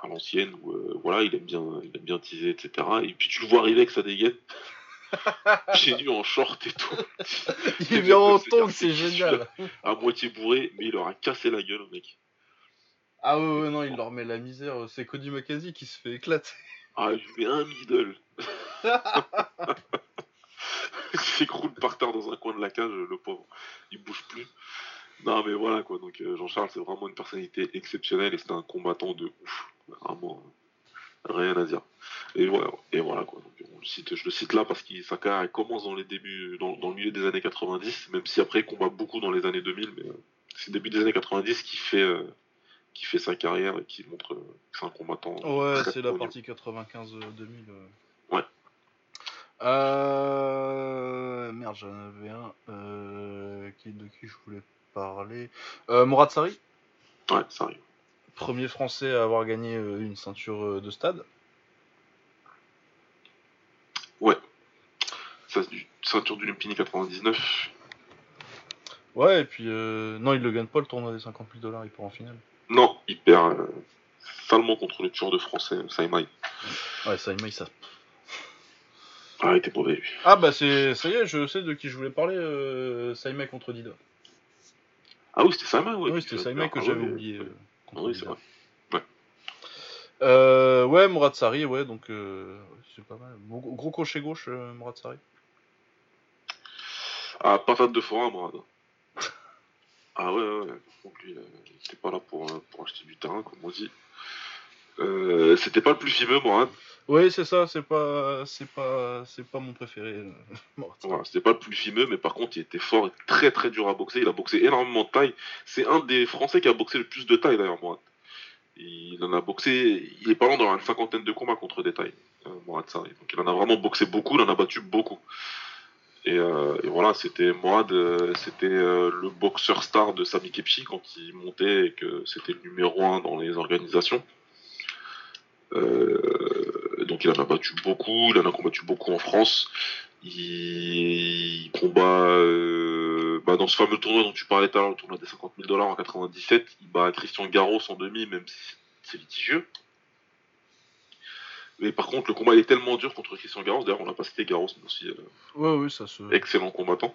à l'ancienne où voilà il aime bien il aime bien teaser etc. Et puis tu le vois arriver avec sa dégaine. Pieds nus en short et tout. Il vient en tongue, c'est- génial. à moitié bourré, mais il leur a cassé la gueule, mec. Ah ouais, ouais, non, il leur met la misère. C'est Cody McKenzie qui se fait éclater. Ah, il lui met un middle. il s'écroule par terre dans un coin de la cage, le pauvre. Il bouge plus. Non, mais voilà, quoi. Donc, euh, Jean-Charles, c'est vraiment une personnalité exceptionnelle et c'était un combattant de ouf. Vraiment, euh, rien à dire. Et voilà, et voilà quoi. Donc, on le cite, je le cite là parce que sa carrière commence dans les débuts, dans, dans le milieu des années 90, même si après il combat beaucoup dans les années 2000, mais euh, c'est le début des années 90 qui fait, euh, qui fait sa carrière et qui montre euh, que c'est un combattant. Ouais, c'est la partie 95-2000. Ouais. Euh... Merde, j'en avais un. Euh... De qui je voulais parler euh, Mourad Sari, Ouais, arrive. premier français à avoir gagné euh, une ceinture euh, de stade. Ça, c'est du ceinture du Lumpini 99. Ouais, et puis. Euh... Non, il le gagne pas le tournoi des 50 000 dollars, il part en finale. Non, il perd euh, salement contre le tueur de français, Saimai. Ouais, ça, il ça. Ah, il était mauvais lui. Ah bah c'est ça y est, je sais de qui je voulais parler, euh, Saimai contre Dida. Ah oui, c'était Saimai, ouais. oui, c'était Saimai que ouais, j'avais ouais. oublié. euh, Ah oui, c'est vrai. Euh, ouais, Mourad Sari, ouais, donc euh, c'est pas mal. Gros, gros crochet gauche, euh, Mourad Sari. Ah, patate de forain, Mourad. Ah ouais, ouais, ouais. Donc lui, euh, il était pas là pour, euh, pour acheter du terrain, comme on dit. Euh, c'était pas le plus fimeux, Mourad. Oui, c'est ça, c'est pas, c'est pas, c'est pas mon préféré. c'était pas le plus fimeux, mais par contre, il était fort et très très dur à boxer. Il a boxé énormément de taille. C'est un des Français qui a boxé le plus de taille, d'ailleurs, Mourad. Il en a boxé, il est pas loin d'avoir une cinquantaine de combats contre des tailles, Mourad Sari. Donc il en a vraiment boxé beaucoup, il en a battu beaucoup. Et, euh, et voilà, c'était Mourad, c'était euh, le boxeur star de Sami Kepchi quand il montait et que c'était le numéro un dans les organisations. Euh, donc il en a battu beaucoup, il en a combattu beaucoup en France. Il, combat bah, dans ce fameux tournoi dont tu parlais tout à l'heure, le tournoi des 50 000 dollars en 97. Il bat Christian Garros en demi, même si c'est litigieux. Mais par contre, le combat il est tellement dur contre Christian Garros. D'ailleurs, on n'a pas cité Garros, mais aussi euh, Ouais, ouais, ça se. excellent combattant.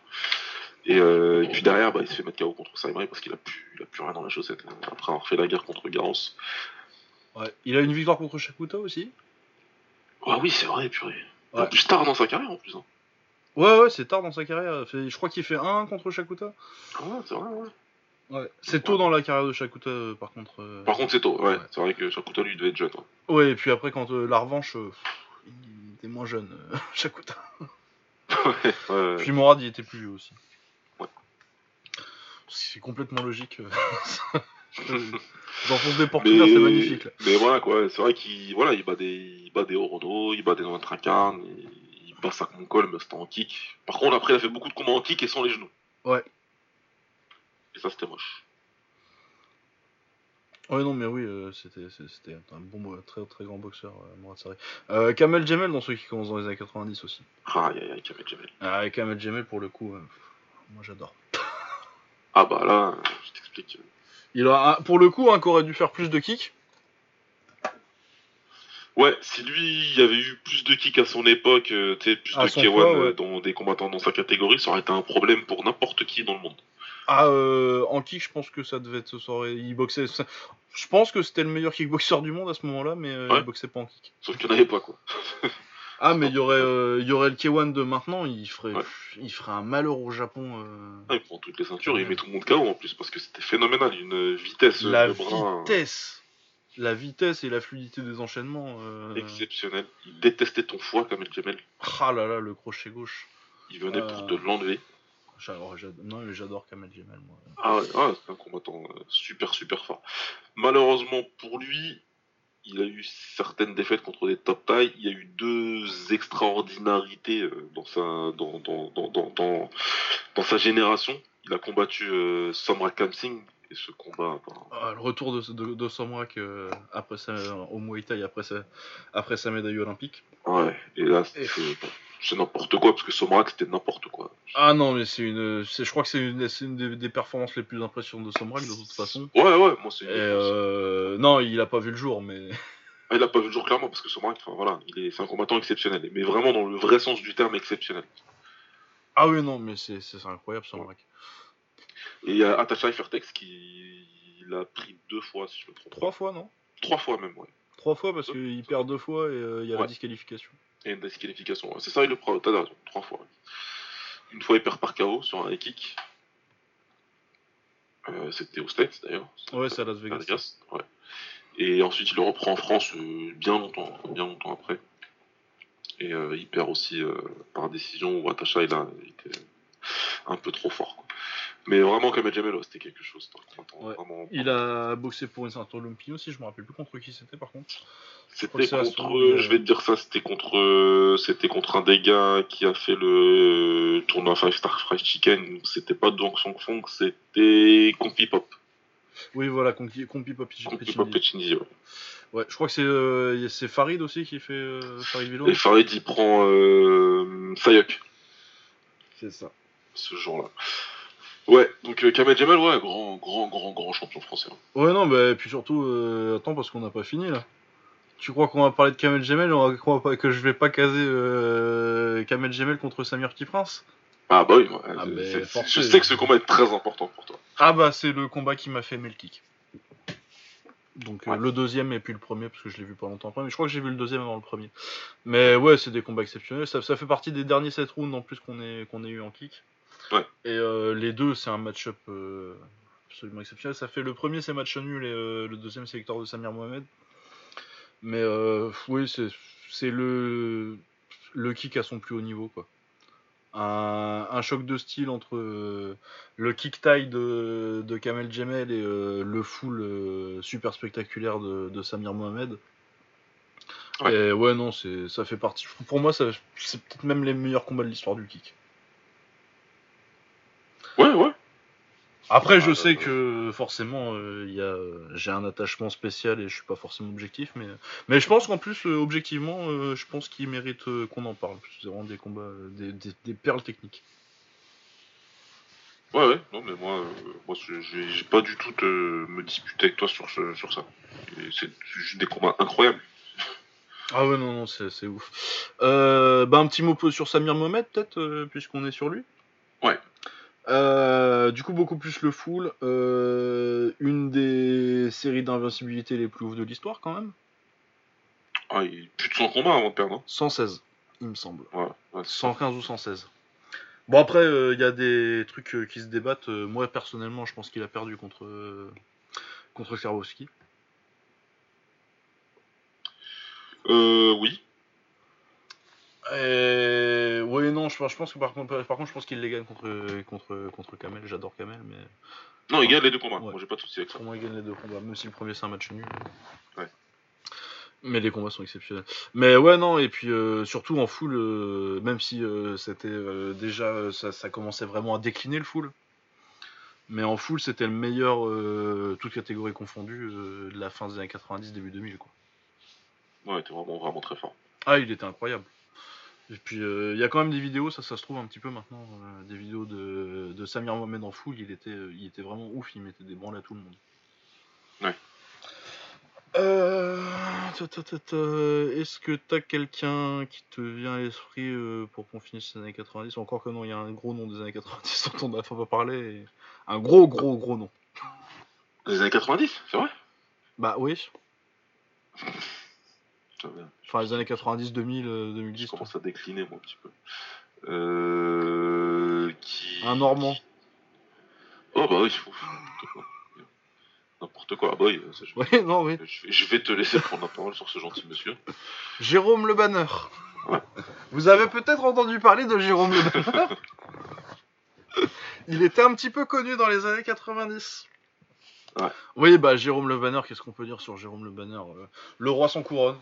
Et, euh, et puis derrière, bah, il se fait mettre KO contre Saimai parce qu'il a plus, il a plus rien dans la chaussette euh, après avoir fait la guerre contre Garros. Ouais. Il a une victoire contre Shakuta aussi. Ah oui, c'est vrai, purée. En plus tard dans sa carrière en plus. hein. Ouais, ouais, c'est tard dans sa carrière. Je crois qu'il fait un contre Shakuta. Ah ouais, c'est vrai, ouais. Ouais. C'est tôt dans la carrière de Shakuta, euh, par contre. euh. Par contre, c'est tôt, ouais. Ouais. C'est vrai que Shakuta lui devait être jeune. ouais. Ouais, et puis après, quand euh, la revanche, euh, pff, il était moins jeune, euh, Shakuta. ouais, ouais. Puis Morad, il était plus vieux aussi. Ouais. C'est complètement logique. euh. Je- J'enfonce des portes ouvertes, c'est magnifique. Là. mais voilà quoi, c'est vrai qu'il voilà, il bat des, il bat des Orono, il bat des Nointracarne, il, il bat Sac Moncol, mais c'était en kick. Par contre, après, il a fait beaucoup de combats en kick et sans les genoux. Ouais. Et ça, c'était moche. Ouais, non, mais oui, euh, c'était un bon, bo- très très grand boxeur, euh, Morad Sari. Euh, Kamel Jamel dans ceux qui commencent dans les années 90 aussi. Aïe aïe aïe, Kamel Jamel. Ah, Kamel Jamel, pour le coup, euh, moi j'adore. Ah bah là, je t'explique. Il a, un- pour le coup, un qui aurait dû faire plus de kicks. Ouais, si lui, il y avait eu plus de kicks à son époque, euh, tu sais, plus À de son K1 poids, euh, ouais. dans des combattants dans sa catégorie, ça aurait été un problème pour n'importe qui dans le monde. Ah, euh, en kick, je pense que ça devait être ce soir. Il boxait. ça- Je pense que c'était le meilleur kickboxer du monde à ce moment-là, mais euh, Ouais. il boxait pas en kick. Sauf qu'il n'y en avait pas, quoi. Ah, mais il y aurait, euh, il y aurait le K1 de maintenant, il ferait, Ouais. il ferait un malheur au Japon. euh. Ah, il prend toutes les ceintures et il met tout le monde KO en plus, parce que c'était phénoménal, une vitesse La de bras vitesse, la vitesse et la fluidité des enchaînements. euh, exceptionnelle. Il détestait ton foie, Kamel Jamel. Ah là là, le crochet gauche. Il venait Euh. pour te l'enlever. J'adore, non, j'adore Kamel Jamel, moi. Ah ouais, ah, c'est un combattant euh, super super fort. Malheureusement pour lui, il a eu certaines défaites contre des top tailles. Il y a eu deux extraordinarités euh, dans sa dans, dans, dans, dans, sa génération. Il a combattu euh, Samra Kamsing et ce combat. ben, Ah, le retour de, de, de Samrak euh, après sa, au Muay Thai après sa, après sa médaille olympique. ouais, et là, c'est c'est n'importe quoi, parce que Somrak, c'était n'importe quoi. Ah non, mais c'est une, je crois que c'est une, une des, des performances les plus impressionnantes de Samrak de toute façon. Ouais, ouais, moi, c'est euh, non, il a pas vu le jour, mais Ah, il a pas vu le jour clairement, parce que Somrak, enfin voilà, il est, c'est un combattant exceptionnel, mais vraiment dans le vrai sens du terme exceptionnel. ah oui non, mais c'est, incroyable Samrak. Et il y a Atasha Fertex qui l'a pris deux fois, si je me trompe. Trois fois non? Trois fois même, ouais. Trois fois parce qu'il perd deux fois et euh, il y a la disqualification. Et une disqualification. ouais. C'est ça, il le prend. T'as raison, trois fois. Une fois, il perd par KO sur un high kick. Euh, C'était au States d'ailleurs. Ouais, c'est à Las À Vegas. Ouais. Et ensuite, il le reprend en France euh, bien longtemps, bien longtemps après. Et euh, il perd aussi par décision où Atasha il a été un peu trop fort. quoi. Mais vraiment, Kamel Jamel, ouais, c'était quelque chose. Ouais. vraiment- Il a boxé pour une ceinture Lumpini aussi, je me rappelle plus contre qui c'était par contre. C'était contre, euh, je vais te dire ça, c'était contre, euh, c'était contre un des gars qui a fait le tournoi Five Star Fried Chicken. C'était pas Dong Song Fong, c'était Compi Pop. Oui, voilà, Compi Pop Pechindi, ouais. Ouais, je crois que c'est euh, c'est Farid aussi qui fait euh, Farid Villon. Et Farid, il prend euh, Sayuk C'est ça. ce jour-là. Ouais, donc euh, Kamel Jamal, ouais, grand, grand, grand, grand champion français. hein. Ouais, non, bah, et puis surtout, euh, attends, parce qu'on n'a pas fini là. Tu crois qu'on va parler de Kamel Gemel on va croire pas que je vais pas caser euh, Kamel Gemel contre Samir Petit Prince? Ah bah oui, ouais, Ah, c'est- mais c'est- forcé. je sais que ce combat est très important pour toi. Ah bah, c'est le combat qui m'a fait aimer le kick. Donc euh, Ouais. le deuxième et puis le premier, parce que je l'ai vu pas longtemps après, mais je crois que j'ai vu le deuxième avant le premier. Mais ouais, c'est des combats exceptionnels. Ça, ça fait partie des derniers 7 rounds en plus qu'on ait, qu'on ait eu en kick. Ouais. Et euh, les deux, c'est un match-up euh, absolument exceptionnel. Ça fait le premier, c'est match nul, et euh, le deuxième, c'est victoire de Samir Mohamed. Mais oui, c'est le, le kick à son plus haut niveau, quoi. Un, un choc de style entre euh, le kick taille de, de Kamel Jemel et euh, le full euh, super spectaculaire de, de Samir Mohamed. Ouais. Et ouais, non, ça fait partie. Pour moi, c'est peut-être même les meilleurs combats de l'histoire du kick. Ouais, ouais. Après, je Ah, sais euh, que forcément, euh, il y a, j'ai un attachement spécial et je suis pas forcément objectif, mais, mais je pense qu'en plus, euh, objectivement, euh, je pense qu'il mérite euh, qu'on en parle. C'est vraiment des combats, des, des- des perles techniques. Ouais, ouais, non, mais moi, moi je- j'ai pas du tout te, me disputer avec toi sur, ce, sur ça. C'est juste des combats incroyables. Ah ouais, non, non, c'est, ouf. Bah, un petit mot sur Samir Mohamed, peut-être, puisqu'on est sur lui? Ouais. Euh, du coup, beaucoup plus le full. Euh, une des séries d'invincibilité les plus ouf de l'histoire, quand même. Ah, il plus de 100 combats avant de perdre. 116, il me semble. hein. Ouais, ouais, c'est- 115 ou 116. Bon après, euh, il y a des trucs qui se débattent. Moi personnellement, je pense qu'il a perdu contre contre Karwowski. Euh, oui. Et... Oui non, je, pense- je pense que par contre, par contre, je pense qu'il les gagne contre contre contre Kamel. J'adore Kamel, mais Non, il gagne les deux combats. Ouais. Moi, j'ai pas de souci avec ça. pour moi, il gagne les deux combats, même si le premier c'est un match nul. Ouais. Mais les combats sont exceptionnels. Mais ouais non, et puis euh, surtout en full, euh, même si euh, c'était euh, déjà euh, ça, ça commençait vraiment à décliner le full. Mais en full, c'était le meilleur, euh, toute catégorie confondue, euh, de la fin des années 90, début 2000. Quoi. Ouais, t'es vraiment, vraiment très fort. Ah, il était incroyable. Et puis, euh, il y a quand même des vidéos, ça, ça se trouve un petit peu maintenant, euh, des vidéos de, de Samir Mohamed en full, il était, euh, il était vraiment ouf, il mettait des branles à tout le monde. Ouais. Euh, Est-ce que t'as quelqu'un qui te vient à l'esprit pour qu'on finisse ces années 90 Encore que non, il y a un gros nom des années 90 dont on n'a pas parlé. et- Un gros, gros, gros nom. Les années 90, c'est vrai? Bah oui. enfin les années 90, 2000, euh, Je 2010. quoi. commence à décliner, moi, un petit peu. Euh... Qui... Un Normand. Oh, bah oui, n'importe quoi. N'importe quoi. Ah, bah oui, ça, je... Ouais, non, oui. je vais- je te laisser prendre la parole sur ce gentil monsieur. Jérôme Le Banner. Ouais. Vous avez peut-être entendu parler de Jérôme Le Banner Il était un petit peu connu dans les années 90. Ouais. Oui, bah Jérôme Le Banner, qu'est-ce qu'on peut dire sur Jérôme Le Banner Euh, Le roi sans couronne.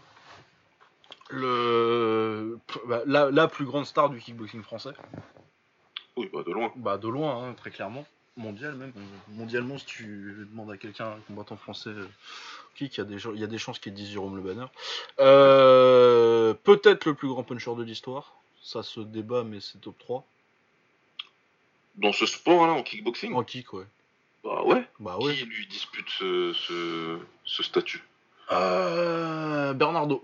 Le... bah, la, la plus grande star du kickboxing français. Oui, bah de loin. Bah de loin, hein, très clairement. mondial même. Mondialement, si tu demandes à quelqu'un, un combattant français, euh, qui il y, a des, il y a des chances qu'il dise Jérôme Le Banner. Euh, Peut-être le plus grand puncher de l'histoire. Ça se débat, mais c'est top 3. Dans ce sport, là, en kickboxing? En kick, ouais. Bah ouais. Bah ouais. Qui lui dispute ce, ce, ce statut? Euh, Bernardo.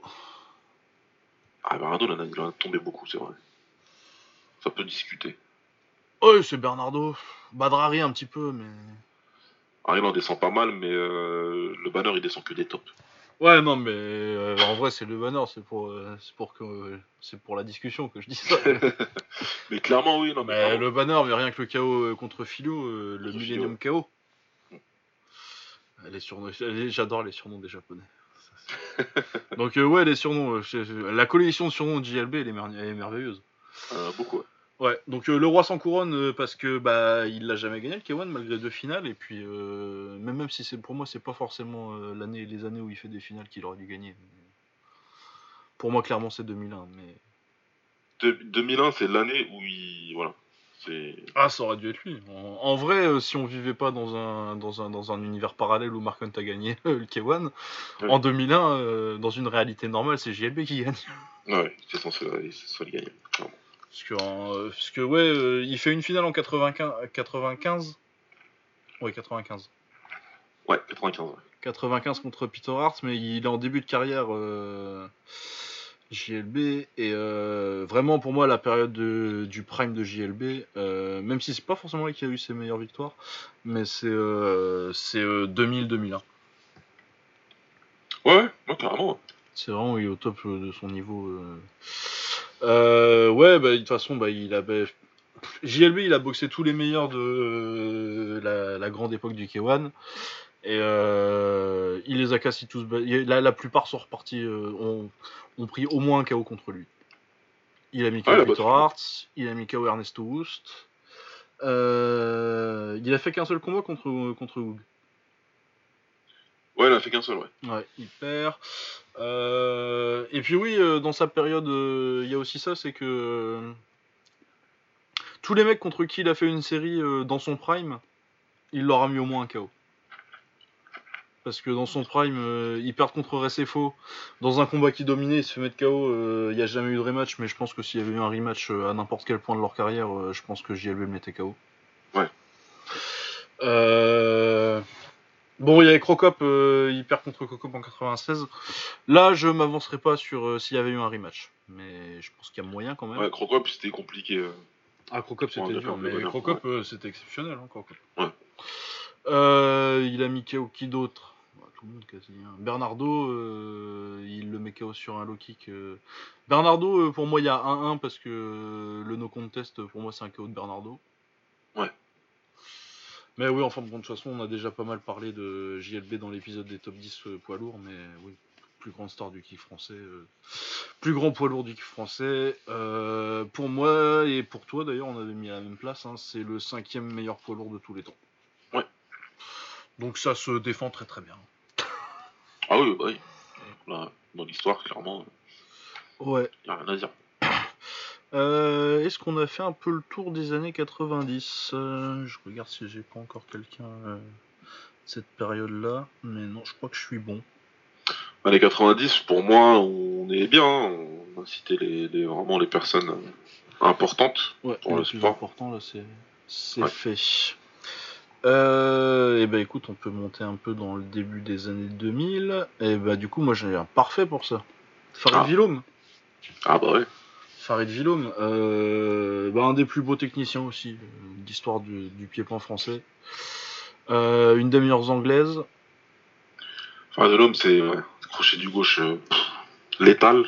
Ah, Bernardo, il en a, il en a tombé beaucoup, c'est vrai. Ça peut discuter. Ouais, c'est Bernardo. Badrari un petit peu, mais. Ah, il en descend pas mal, mais euh, le banner, il descend que des tops. Ouais, non, mais euh, en vrai, c'est le banner, c'est pour, euh, c'est pour que, c'est pour la discussion que je dis ça. mais clairement, oui. Non, mais mais clairement. le banner, mais rien que le euh, contre Philo, le Millennium KO. Les surnoms, les- j'adore les surnoms des japonais. Donc euh, ouais, les surnoms, euh, la collection de surnoms de JLB, elle est, mer- elle est merveilleuse. Euh, beaucoup, ouais. Ouais, donc euh, le roi sans couronne euh, parce que bah il l'a jamais gagné le K1 malgré deux finales et puis euh, même même si c'est pour moi c'est pas forcément euh, l'année les années où il fait des finales qu'il aurait dû gagner. Pour moi clairement c'est 2001 mais De- 2001, c'est l'année où il. Voilà. Ah ça aurait dû être lui. En, en vrai euh, si on vivait pas dans un dans un dans un univers parallèle où Mark Hunt a gagné le K1 Oui. en 2001 euh, dans une réalité normale c'est JLB qui gagne. Ouais, c'est censé, censé le clairement. Parce que, euh, parce que ouais, il fait une finale en 95 95 Ouais, 95. Ouais, 95, ouais. 95 contre Peter Hart, mais il est en début de carrière JLB. Et euh, vraiment, pour moi, la période de- du prime de JLB, euh, même si c'est pas forcément lui qui a eu ses meilleures victoires, mais c'est euh, c'est, euh, 2000-2001. Ouais, ouais, carrément. ouais. C'est vraiment il est au top de son niveau. ouais, bah, de toute façon, bah, il a. bah, JLB, il a boxé tous les meilleurs de la, la grande époque du K1. Et euh, il les a quasi tous. ba- il- La, plupart sont repartis. euh, ont, ont pris au moins un KO contre lui. Il a mis KO Ouais, il a Peter. Hart, il a mis KO Ernesto Wust. Euh, il a fait qu'un seul combat contre, contre Hoog. Ouais, il a fait qu'un seul, ouais. Ouais, il perd. Euh, et puis oui, euh, dans sa période, euh, il y a aussi ça, c'est que euh, tous les mecs contre qui il a fait une série euh, dans son prime, il leur a mis au moins un KO. Parce que dans son prime, euh, il perd contre Recefo. Dans un combat qui dominait, il se fait mettre KO. euh, Il n'y a jamais eu de rematch, mais je pense que s'il y avait eu un rematch euh, à n'importe quel point de leur carrière, euh, je pense que JLB le mettait KO. Ouais. Euh, Bon, il y avait Crocop, euh, il perd contre Crocop en 96. Là, je m'avancerai pas sur euh, s'il y avait eu un rematch. Mais je pense qu'il y a moyen quand même. Ouais, Crocop, c'était compliqué. euh. Ah, Crocop, c'était dur, mais Crocop, euh, c'était exceptionnel, hein, Crocop. Ouais. Euh, il a mis KO qui d'autre Bah, Tout le monde quasi. hein. Bernardo, euh, il le met KO sur un low kick. euh. Bernardo, pour moi, il y a 1-1 parce que le no contest, pour moi, c'est un KO de Bernardo. Ouais. Mais oui, enfin, bon, de toute façon, on a déjà pas mal parlé de JLB dans l'épisode des top 10 euh, poids lourds, mais oui, plus grande star du kick français. euh, plus grand poids lourd du kick français. Euh, pour moi, et pour toi d'ailleurs, on avait mis à la même place, hein, c'est le cinquième meilleur poids lourd de tous les temps. Donc ça se défend très très bien. Ah oui, bah oui. Là, dans l'histoire, clairement, Ouais. il n'y a rien à dire. Euh, Est-ce qu'on a fait un peu le tour des années 90 Euh, Je regarde si j'ai pas encore quelqu'un euh, de cette période-là. Mais non, je crois que je suis bon. Bah, les 90, pour moi, on est bien. hein. On a cité les, les- vraiment les personnes importantes. Ouais, Pour le le plus sport. important là, c'est c'est Ouais. fait. Euh, et ben écoute, on peut monter un peu dans le début des années 2000. Et bah du coup, moi j'ai un parfait pour ça. Farid Ah. Ah bah ouais. Farid Villaume, euh, bah, un des plus beaux techniciens aussi euh, d'histoire du, du pied-point français. Euh, une des meilleures anglaises. De l'homme, c'est ouais, crochet du gauche pff, létal.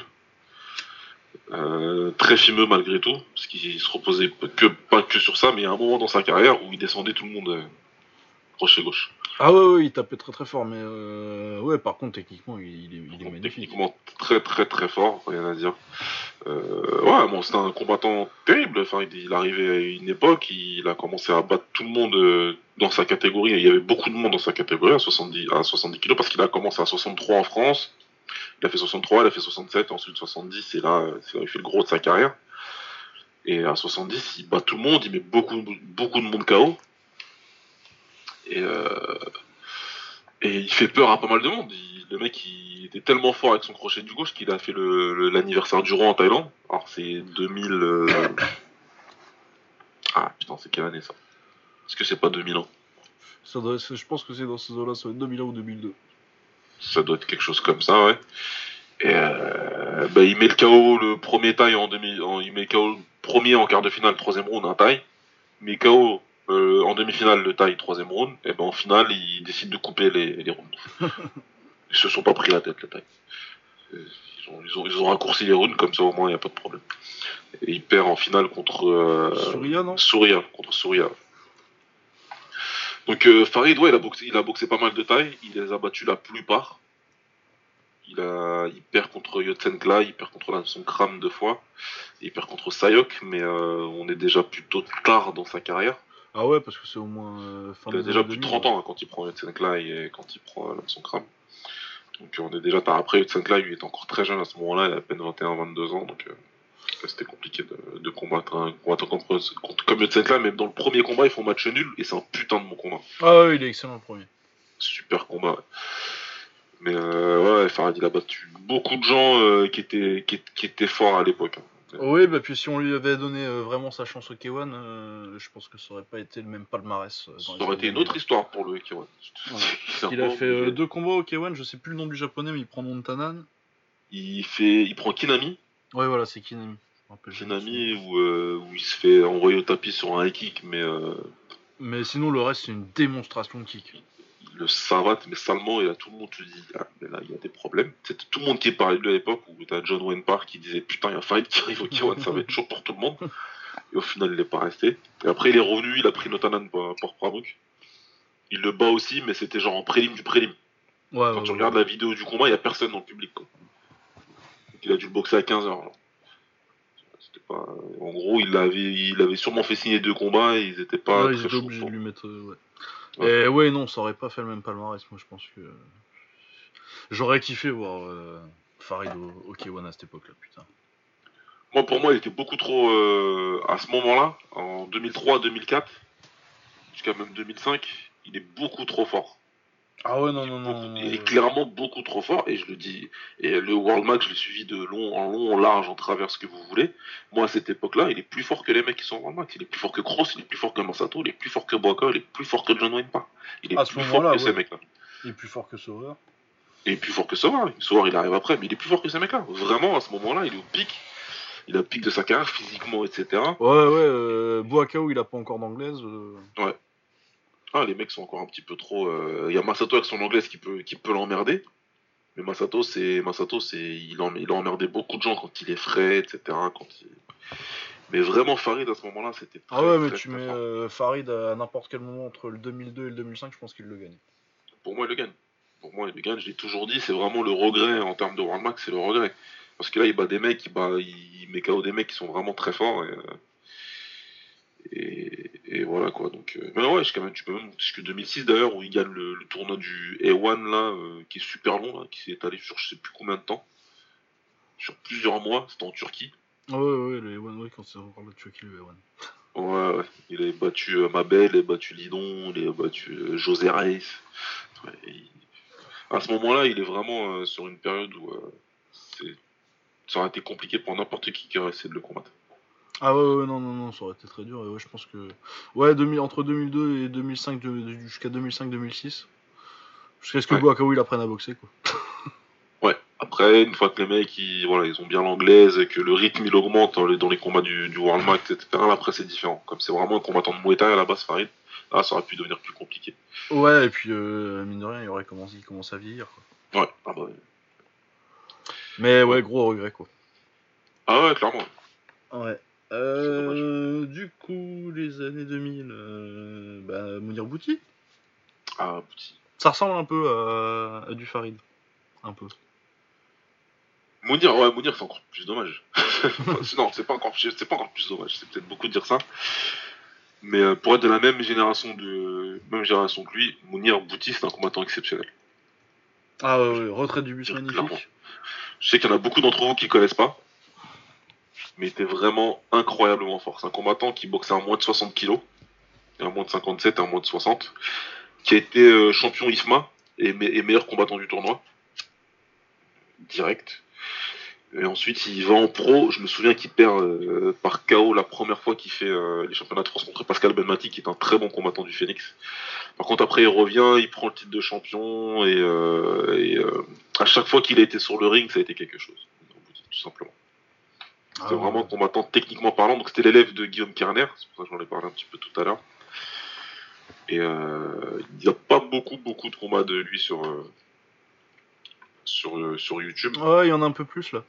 Euh, très fimeux malgré tout, parce qu'il se reposait que, pas que sur ça, mais il y a un moment dans sa carrière où il descendait tout le monde crochet gauche. Ah ouais, ouais, il tapait très très fort, mais euh, ouais, par contre techniquement, il, il est, il est magnifique. techniquement très très très fort, rien à dire. Euh, ouais, bon, c'était un combattant terrible. Enfin, il, il arrivait à une époque, il a commencé à battre tout le monde euh, dans sa catégorie. Il y avait beaucoup de monde dans sa catégorie à 70, à 70 kilos parce qu'il a commencé à 63 en France. Il a fait 63, il a fait 67, ensuite 70, et là, c'est là il fait le gros de sa carrière. Et à 70, il bat tout le monde, il met beaucoup, beaucoup de monde KO. Et, euh, et il fait peur à pas mal de monde. Il- le mec, il était tellement fort avec son crochet du gauche qu'il a fait le- le- l'anniversaire du roi en Thaïlande. Alors, c'est 2000. euh, Ah putain, c'est quelle année ça? Est-ce que c'est pas 2000 ans? Ça doit, je pense que c'est dans ces eaux-là, ça va être 2001 ou 2002. Ça doit être quelque chose comme ça, ouais. Et euh, bah, il met le KO le premier taille en demi. en- il met le KO le premier en quart de finale, troisième round, un taille. Il met KO euh, en demi-finale le taille, troisième round. Et ben en finale, il décide de couper les, les rounds. Ils se sont pas pris la tête, le taille. Euh, Ils ont, ils, ont, ils ont raccourci les rounds, comme ça au moins il n'y a pas de problème. Et il perd en finale contre. euh, Souria, non? Souria, contre Souria. Donc euh, Farid, ouais, il a, boxé, il a boxé pas mal de taille, il les a battus la plupart. Il, a, il perd contre Yotsenkla, il perd contre son Kram deux fois, il perd contre Sayok, mais euh, on est déjà plutôt tard dans sa carrière. Ah ouais, parce que c'est au moins euh, fin Il a des déjà plus de 2000, 30 ans hein, quand il prend Yotsenkla et quand il prend euh, son Kram. Donc euh, on est déjà. Après, Yotsenkla, lui, était encore très jeune à ce moment-là, il a à peine 21-22 ans, donc euh, c'était compliqué de, de combattre un combattant comme, contre- comme Yotsenkla, même dans le premier combat, ils font match nul, et c'est un putain de bon combat. Ah ouais, il est excellent le premier. super combat. ouais. Mais euh, ouais, Farad il a battu beaucoup de gens euh, qui, étaient, qui, qui étaient forts à l'époque. hein. Oui, bah puis si on lui avait donné euh, vraiment sa chance au K1, euh, je pense que ça aurait pas été le même palmarès. euh, Ça aurait été une autre histoire pour le Kiwan. C'est Il a fait deux combats au K1, je sais plus le nom du japonais, mais il prend Montanan. Il, fait, il prend Kinami, Ouais, voilà, c'est Kinami. Kinami où, où il se fait envoyer au tapis sur un high kick, mais euh, Mais sinon, le reste, c'est une démonstration de kick. Le savate, mais salement, et là tout le monde se dit, ah, mais là il y a des problèmes. C'était tout le monde qui parlait de lui à l'époque où t'as John Wayne Park qui disait, putain, il y a Farid qui arrive au Kiwan, ça va être chaud pour tout le monde. Et au final, il n'est pas resté. Et après, il est revenu, il a pris Notanan pour, pour Pramuk. Il le bat aussi, mais c'était genre en prélim du prélim. Ouais, Quand ouais, tu ouais. regardes la vidéo du combat, il n'y a personne dans le public. Quoi. Donc, il a dû le boxer à 15h. C'était pas... En gros, il avait, il avait sûrement fait signer deux combats et ils étaient pas ils très étaient chauds. obligés pour- de lui mettre. Ouais. Ouais. Et ouais, non, ça aurait pas fait le même palmarès. Moi, je pense que. J'aurais kiffé voir euh, Farid au, au K1 à cette époque-là, putain. Moi, pour moi, il était beaucoup trop. euh, à ce moment-là, en 2003-2004, jusqu'à même 2005, il est beaucoup trop fort. Ah ouais, non, non, non. il est clairement beaucoup trop fort et je le dis. Et le World Match, je l'ai suivi de long en long, en large, en travers, ce que vous voulez. Moi, à cette époque-là, il est plus fort que les mecs qui sont au World Match. Il est plus fort que Cross, il est plus fort que Masato, il est plus fort que Boaka, il est plus fort que John Wayne Park. Il est À ce plus fort que ces ouais. mecs-là. Il est plus fort que Sauveur. Il est plus fort que Sauveur. Sauveur, il arrive après, mais il est plus fort que ces mecs-là. Vraiment, à ce moment-là, il est au pic. Il est au pic de sa carrière, physiquement, etc. Ouais, ouais, euh, Boakao, il a pas encore d'anglaise. euh, Ah, les mecs sont encore un petit peu trop. euh, Il y a Masato avec son anglaise qui peut, qui peut l'emmerder. Mais Masato, c'est Masato, c'est il, en- il a emmerdé beaucoup de gens quand il est frais, etc. Quand il... Mais vraiment, Farid à ce moment-là, c'était. très, Ah ouais, mais très, tu très mets euh, Farid à n'importe quel moment entre le 2002 et le 2005, je pense qu'il le gagne. Pour moi, il le gagne. Pour moi, il le gagne. Je l'ai toujours dit, c'est vraiment le regret en termes de World Max, c'est le regret. Parce que là, il bat des mecs, il, bat, il met KO des mecs qui sont vraiment très forts. Et, euh, et, et voilà quoi. Donc, euh, mais ouais, jusqu'à même, tu peux même jusqu'à 2006 d'ailleurs, où il gagne le, le tournoi du A1 là, euh, qui est super long, là, qui s'est étalé sur je sais plus combien de temps. Sur plusieurs mois, c'était en Turquie. Ah ouais, ouais, les One Way quand c'est encore le Chucky, le One. Ouais, ouais. Il a battu euh, Mabel, il a battu Lidon, il a battu José. Ouais, il- À ce moment-là, il est vraiment sur une période où c'est- ça aurait été compliqué pour n'importe qui qui aurait essayé de le combattre. Ah ouais, ouais, non, non, non, ça aurait été très dur. Et ouais, je pense que. Ouais, 2000 entre 2002 et 2005, de- de- jusqu'à 2005-2006. Jusqu'à ce que Ouais. Il apprenne à boxer, quoi. Ouais. Après, une fois que les mecs ils, voilà, ils ont bien l'anglaise et que le rythme il augmente dans les, dans les combats du, du World Max, etc. Là, après, c'est différent. Comme c'est vraiment un combattant de Muay Thai à la base, Farid, là, ça aurait pu devenir plus compliqué. Ouais, et puis, euh, mine de rien, il aurait commencé, il commence à vieillir, quoi. Ouais. Ah, bah, ouais. Mais ouais, gros regret, quoi. ah ouais, clairement. Ouais. Euh, du coup, les années 2000, euh, bah, Mounir Bouti, Ah, petit. ça ressemble un peu à, à du Farid. Un peu. Mounir, ouais, Mounir, c'est encore plus dommage. non, c'est pas encore, c'est pas encore plus dommage. C'est peut-être beaucoup de dire ça. Mais euh, pour être de la même génération de, même génération que lui, Mounir Bouti, c'est un combattant exceptionnel. Ah ouais, ouais, retraite du bus Clairement. Je sais qu'il y en a beaucoup d'entre vous qui connaissent pas, mais était vraiment incroyablement fort. C'est un combattant qui boxait à moins de 60 kilos, à moins de 57 et à moins de 60. qui a été euh, champion IFMA et, me- et meilleur combattant du tournoi. Direct. Et ensuite, il va en pro. Je me souviens qu'il perd euh, par KO la première fois qu'il fait euh, les championnats de France contre Pascal Benmati, qui est un très bon combattant du Phoenix. Par contre, après, il revient, il prend le titre de champion, et, et, à chaque fois qu'il a été sur le ring, ça a été quelque chose. Tout simplement. Ah C'était vraiment un combattant techniquement parlant. Donc c'était l'élève de Guillaume Kerner, c'est pour ça que j'en ai parlé un petit peu tout à l'heure. Et euh, il n'y a pas beaucoup, beaucoup de combats de lui sur, euh, sur, euh, sur YouTube. Ouais, il y en a un peu plus là.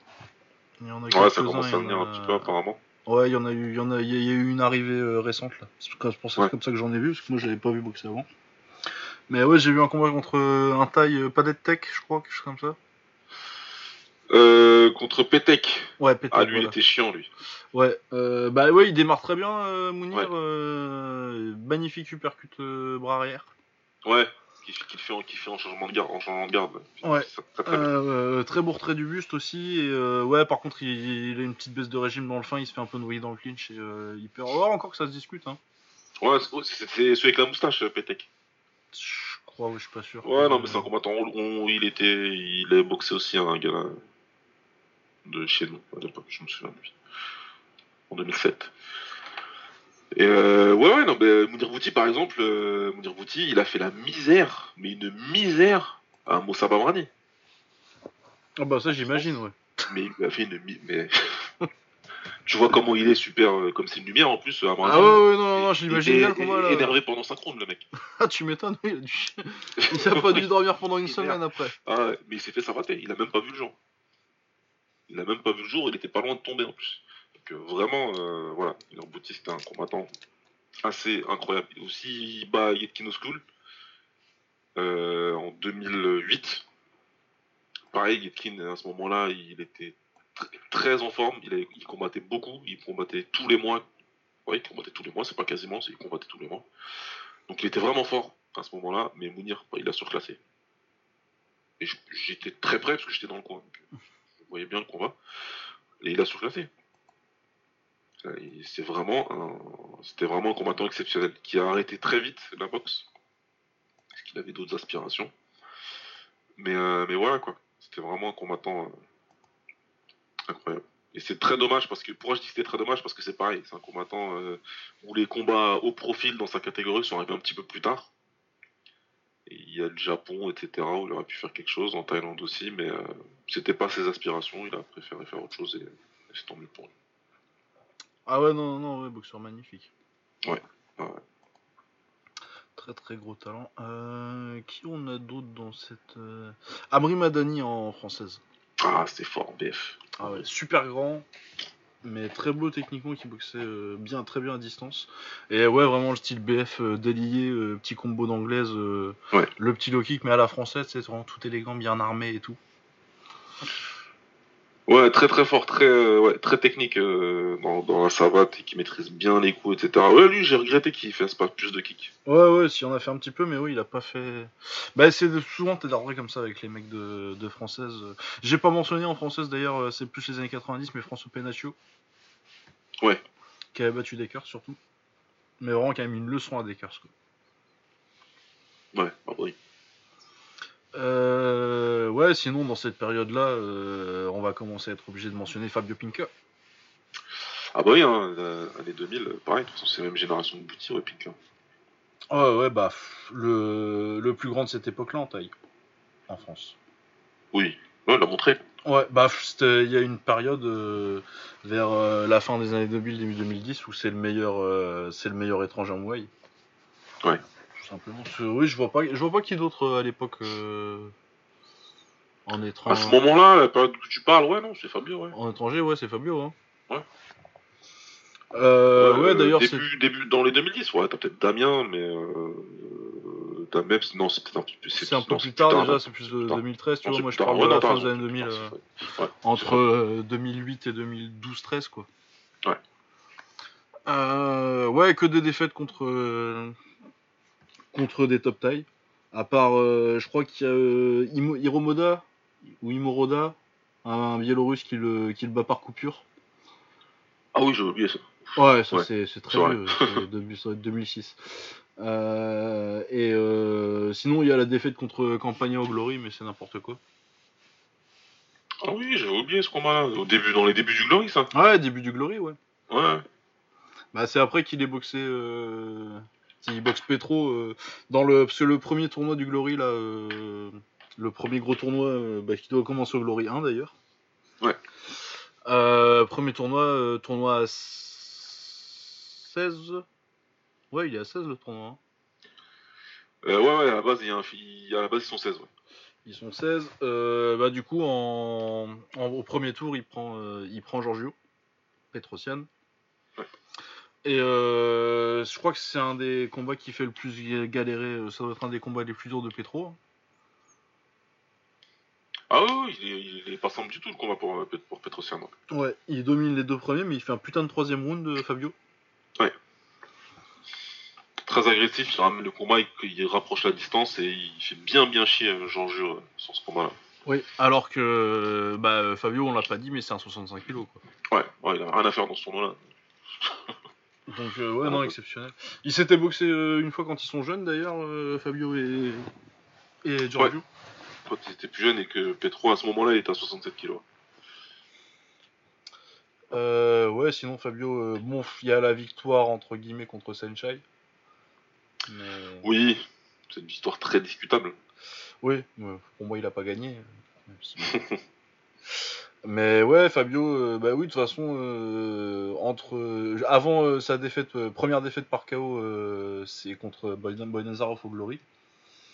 Il y en a Ouais, ça commence à en venir un petit peu apparemment. Ouais, il y en a eu, il y en a, il y a- eu une arrivée euh, récente là. C'est pour ça Ouais. comme ça que j'en ai vu, parce que moi je l'avais pas vu boxer avant. Mais ouais, j'ai vu un combat contre un taille Padet Tech, je crois, quelque chose comme ça. Euh, contre Petek. Ouais, Padet. Ah, lui, il était chiant, lui. Ouais, euh, bah ouais, il démarre très bien, euh, Mounir. Ouais. magnifique supercute euh, bras arrière. Ouais, qui, qui, fait, en- qui fait en changement de garde. En changement de garde. Ouais. Ça- ça très très beau retrait du buste aussi. Et ouais, par contre, il, il a une petite baisse de régime dans le fin, il se fait un peu noyer dans le clinch et il perd. Oh, encore que ça se discute, hein. Ouais, c'est- celui avec la moustache, Petek. Je crois, ouais, je suis pas sûr. Ouais, non, mais c'est un combattant. On- on- il était, il avait boxé aussi un gars de chez nous à l'époque, je me souviens de lui. En 2007. Et euh, ouais, ouais, non, mais Mounir Bouti, par exemple, euh, Mounir Bouti, il a fait la misère, mais une misère à Moussa Bamrani. Ah bah ça, j'imagine, ouais. Mais il a fait une mi- mais tu vois comment il est super, euh, comme c'est une lumière en plus. Ah ouais, ouais, non, non, non, j'imagine il bien combat là. Énervé pendant 5 rounds, le mec. Ah, tu m'étonnes, il a, dû... il a pas dû dormir pendant une semaine après. Ah ouais, mais il s'est fait savater, il a même pas vu le jour. Il a même pas vu le jour, il était pas loin de tomber en plus. Donc euh, vraiment, euh, voilà, Miller Bouti c'était un combattant assez incroyable. Aussi, il bat Yetkin School euh, en 2008. Pareil, Yetkin à ce moment-là, il était tr- très en forme, il, combattait beaucoup, il combattait tous les mois. Ouais, il combattait tous les mois, c'est pas quasiment, il combattait tous les mois. Donc il était vraiment fort à ce moment-là, mais Mounir, bah, il a surclassé. Et j'étais très près parce que j'étais dans le coin. Voyais bien le combat. Et il a surclassé. Euh, C'est vraiment c'était vraiment un combattant exceptionnel qui a arrêté très vite la boxe parce qu'il avait d'autres aspirations. Mais euh, mais voilà quoi. C'était vraiment un combattant euh, incroyable. Et c'est très dommage parce que pourquoi je dis que c'était très dommage? Parce que c'est pareil, c'est un combattant où les combats au profil dans sa catégorie sont arrivés un petit peu plus tard. Il y a le Japon, etc., où il aurait pu faire quelque chose, en Thaïlande aussi, mais euh, c'était pas ses aspirations, il a préféré faire autre chose et, et c'est tant mieux pour lui. Ah ouais, non, non, non, ouais, boxeur magnifique. Ouais. Très très gros talent. Euh, qui on a d'autres dans cette. Euh... Amri Madani en française. Ah, c'était fort en BF. Ah ouais, super grand, mais très beau techniquement, qui boxait euh, bien, très bien à distance. Et ouais, vraiment le style BF euh, délié, euh, petit combo d'anglaise, Ouais. le petit low kick, mais à la française, c'est vraiment tout élégant, bien armé et tout. Ouais, très très fort, très, euh, ouais, très technique euh, dans, dans la savate et qui maîtrise bien les coups, etc. Ouais, lui, j'ai regretté qu'il fasse pas plus de kicks. Ouais, ouais, si on a fait un petit peu, mais oui, il a pas fait. Bah, c'est souvent t'es d'ordre comme ça avec les mecs de, de française. J'ai pas mentionné en française d'ailleurs, euh, c'est plus les années 90, mais François Penaccio. Ouais. Qui avait battu Dekers surtout. Mais vraiment, qui a mis une leçon à Dekers. Quoi. Ouais, bah oui. Euh, ouais, sinon, dans cette période-là, euh, on va commencer à être obligé de mentionner Fabio Pinca. Ah bah oui, hein, euh, années 2000, euh, pareil, de toute façon, c'est la même génération de Bouti, ouais, Pink. hein. Ouais, ouais, bah, le, le plus grand de cette époque-là en taille, en France. Oui, ouais, l'a montré. Ouais, bah, il y a une période euh, vers euh, la fin des années 2000, début 2010, où c'est le meilleur, euh, c'est le meilleur étranger en Muay. Ouais. Tout simplement. Oui, je vois pas, je vois pas qui d'autre euh, à l'époque euh, en À étranger. ce moment-là, la période que tu parles, ouais, non, c'est Fabio, ouais. En étranger, ouais, c'est Fabio. Hein. Ouais. Euh, ouais, Euh, d'ailleurs, début, début dans les 2010, ouais, t'as peut-être Damien, mais euh, t'as même, non, c'est peut-être un petit peu, C'est un peu plus tard déjà, c'est plus de plus tard. 2013, tu vois. Moi, plus je parle Ouais, de la fin des années c'est 2000. plus euh, tard, c'est vrai. Ouais, entre c'est vrai. euh, 2008 et 2012-13 quoi. Ouais. Euh, ouais, que des défaites contre contre des top tailles. À part, euh, je crois qu'il y a euh, Hiromoda ou Imoroda, un Biélorusse qui le qui le bat par coupure. Ah oui, j'ai oublié ça. Ouais, ça Ouais, c'est très vieux, ça doit être 2006. Euh, et euh, sinon, il y a la défaite contre Campagna au Glory, mais c'est n'importe quoi. Ah oui, j'avais oublié ce combat-là. Au début, dans les débuts du Glory, ça. Ouais, début du Glory, ouais. Ouais. Bah, c'est après qu'il est boxé. Euh... Il boxe Petro euh, dans le parce que le premier tournoi du Glory là, euh, le premier gros tournoi euh, bah, qui doit commencer au Glory 1 d'ailleurs. Ouais. Premier tournoi, tournoi à 16. Ouais, il est à 16 le tournoi. hein. Ouais, ouais, à la base, il y a un... il- à la base, ils sont 16, ouais. Ils sont 16. Euh, bah, du coup, en... en- au premier tour, il prend, euh, il prend Giorgio, Petrosian. Ouais. Et euh, je crois que c'est un des combats qui fait le plus ga- galérer. euh, Ça doit être un des combats les plus durs de Petro. Ah oui, il est, il est pas simple du tout le combat pour, euh, pour Petrosian. ouais. Ouais, il domine les deux premiers, mais il fait un putain de troisième round de Fabio. Très agressif, il ramène le combat, il, il rapproche la distance et il fait bien bien chier euh, Jean-Jeu euh, sur ce combat-là. Oui. Alors que bah, Fabio, on l'a pas dit, mais c'est un 65 kg. Quoi. Ouais, ouais, il a rien à faire dans ce tournoi-là. Donc, euh, ouais, Ah, non, ouais. exceptionnel. Ils s'étaient boxés euh, une fois quand ils sont jeunes d'ailleurs, euh, Fabio et, et Giorgio. Quand il était plus jeune et que Petro à ce moment-là il était à 67 kilos. Euh, ouais, sinon Fabio, bon, il y a la victoire entre guillemets contre Senchai. Mais... Oui, c'est une histoire très discutable. Oui, ouais, pour moi il a pas gagné. même si- Mais ouais, Fabio, euh, bah oui, de toute façon, euh, entre euh, avant sa défaite, première défaite par KO, euh, c'est contre Boyan Boyanazarov au Glory.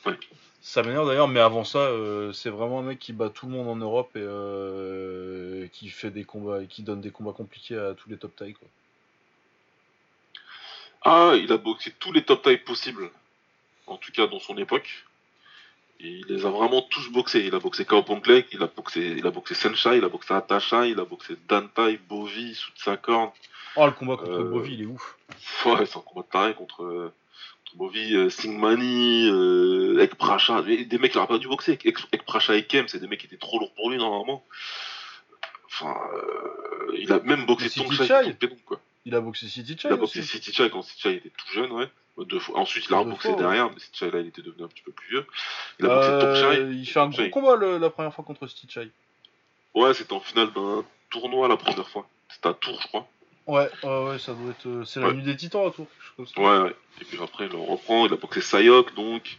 Ouais. Ça m'énerve d'ailleurs, mais avant ça, euh, c'est vraiment un mec qui bat tout le monde en Europe et euh, qui fait des combats et qui donne des combats compliqués à tous les top tailles. Quoi. Ah, il a boxé tous les top tailles possibles, en tout cas dans son époque. Il les a vraiment tous boxés. Il a boxé Kao Ponklek, il a boxé, il a boxé Senshai, il a boxé Atasha, il a boxé Dantai, Bovi, Sutsakorn. Oh, le combat contre Euh, Bovi, il est ouf. Ouais, c'est un combat de taré contre, euh, contre Bovi, euh, Singmani, euh, Ekpracha. Des mecs qu'il aurait pas dû boxer. Ek- Ekpracha et Kem, c'est des mecs qui étaient trop lourds pour lui normalement. Enfin, euh, il a même boxé Chai. contre Pedon, quoi. Il a boxé City Chai Il a boxé aussi. City Chai quand City Chai était tout jeune, ouais. Deux fois. Ensuite, il a reboxé ouais. derrière, mais City Chai là, il était devenu un petit peu plus vieux. Il a boxé Euh, Tongchai. il fait un gros Chai. combat le- la première fois contre City Chai. Ouais, c'était en finale d'un tournoi la première fois. C'était à Tours, je crois. Ouais, ouais, ouais, ça doit être. euh, C'est la Ouais. nuit des titans à tour. quelque chose comme ça. Ouais, ouais. Et puis après, il reprend. Il a boxé Sayok, donc.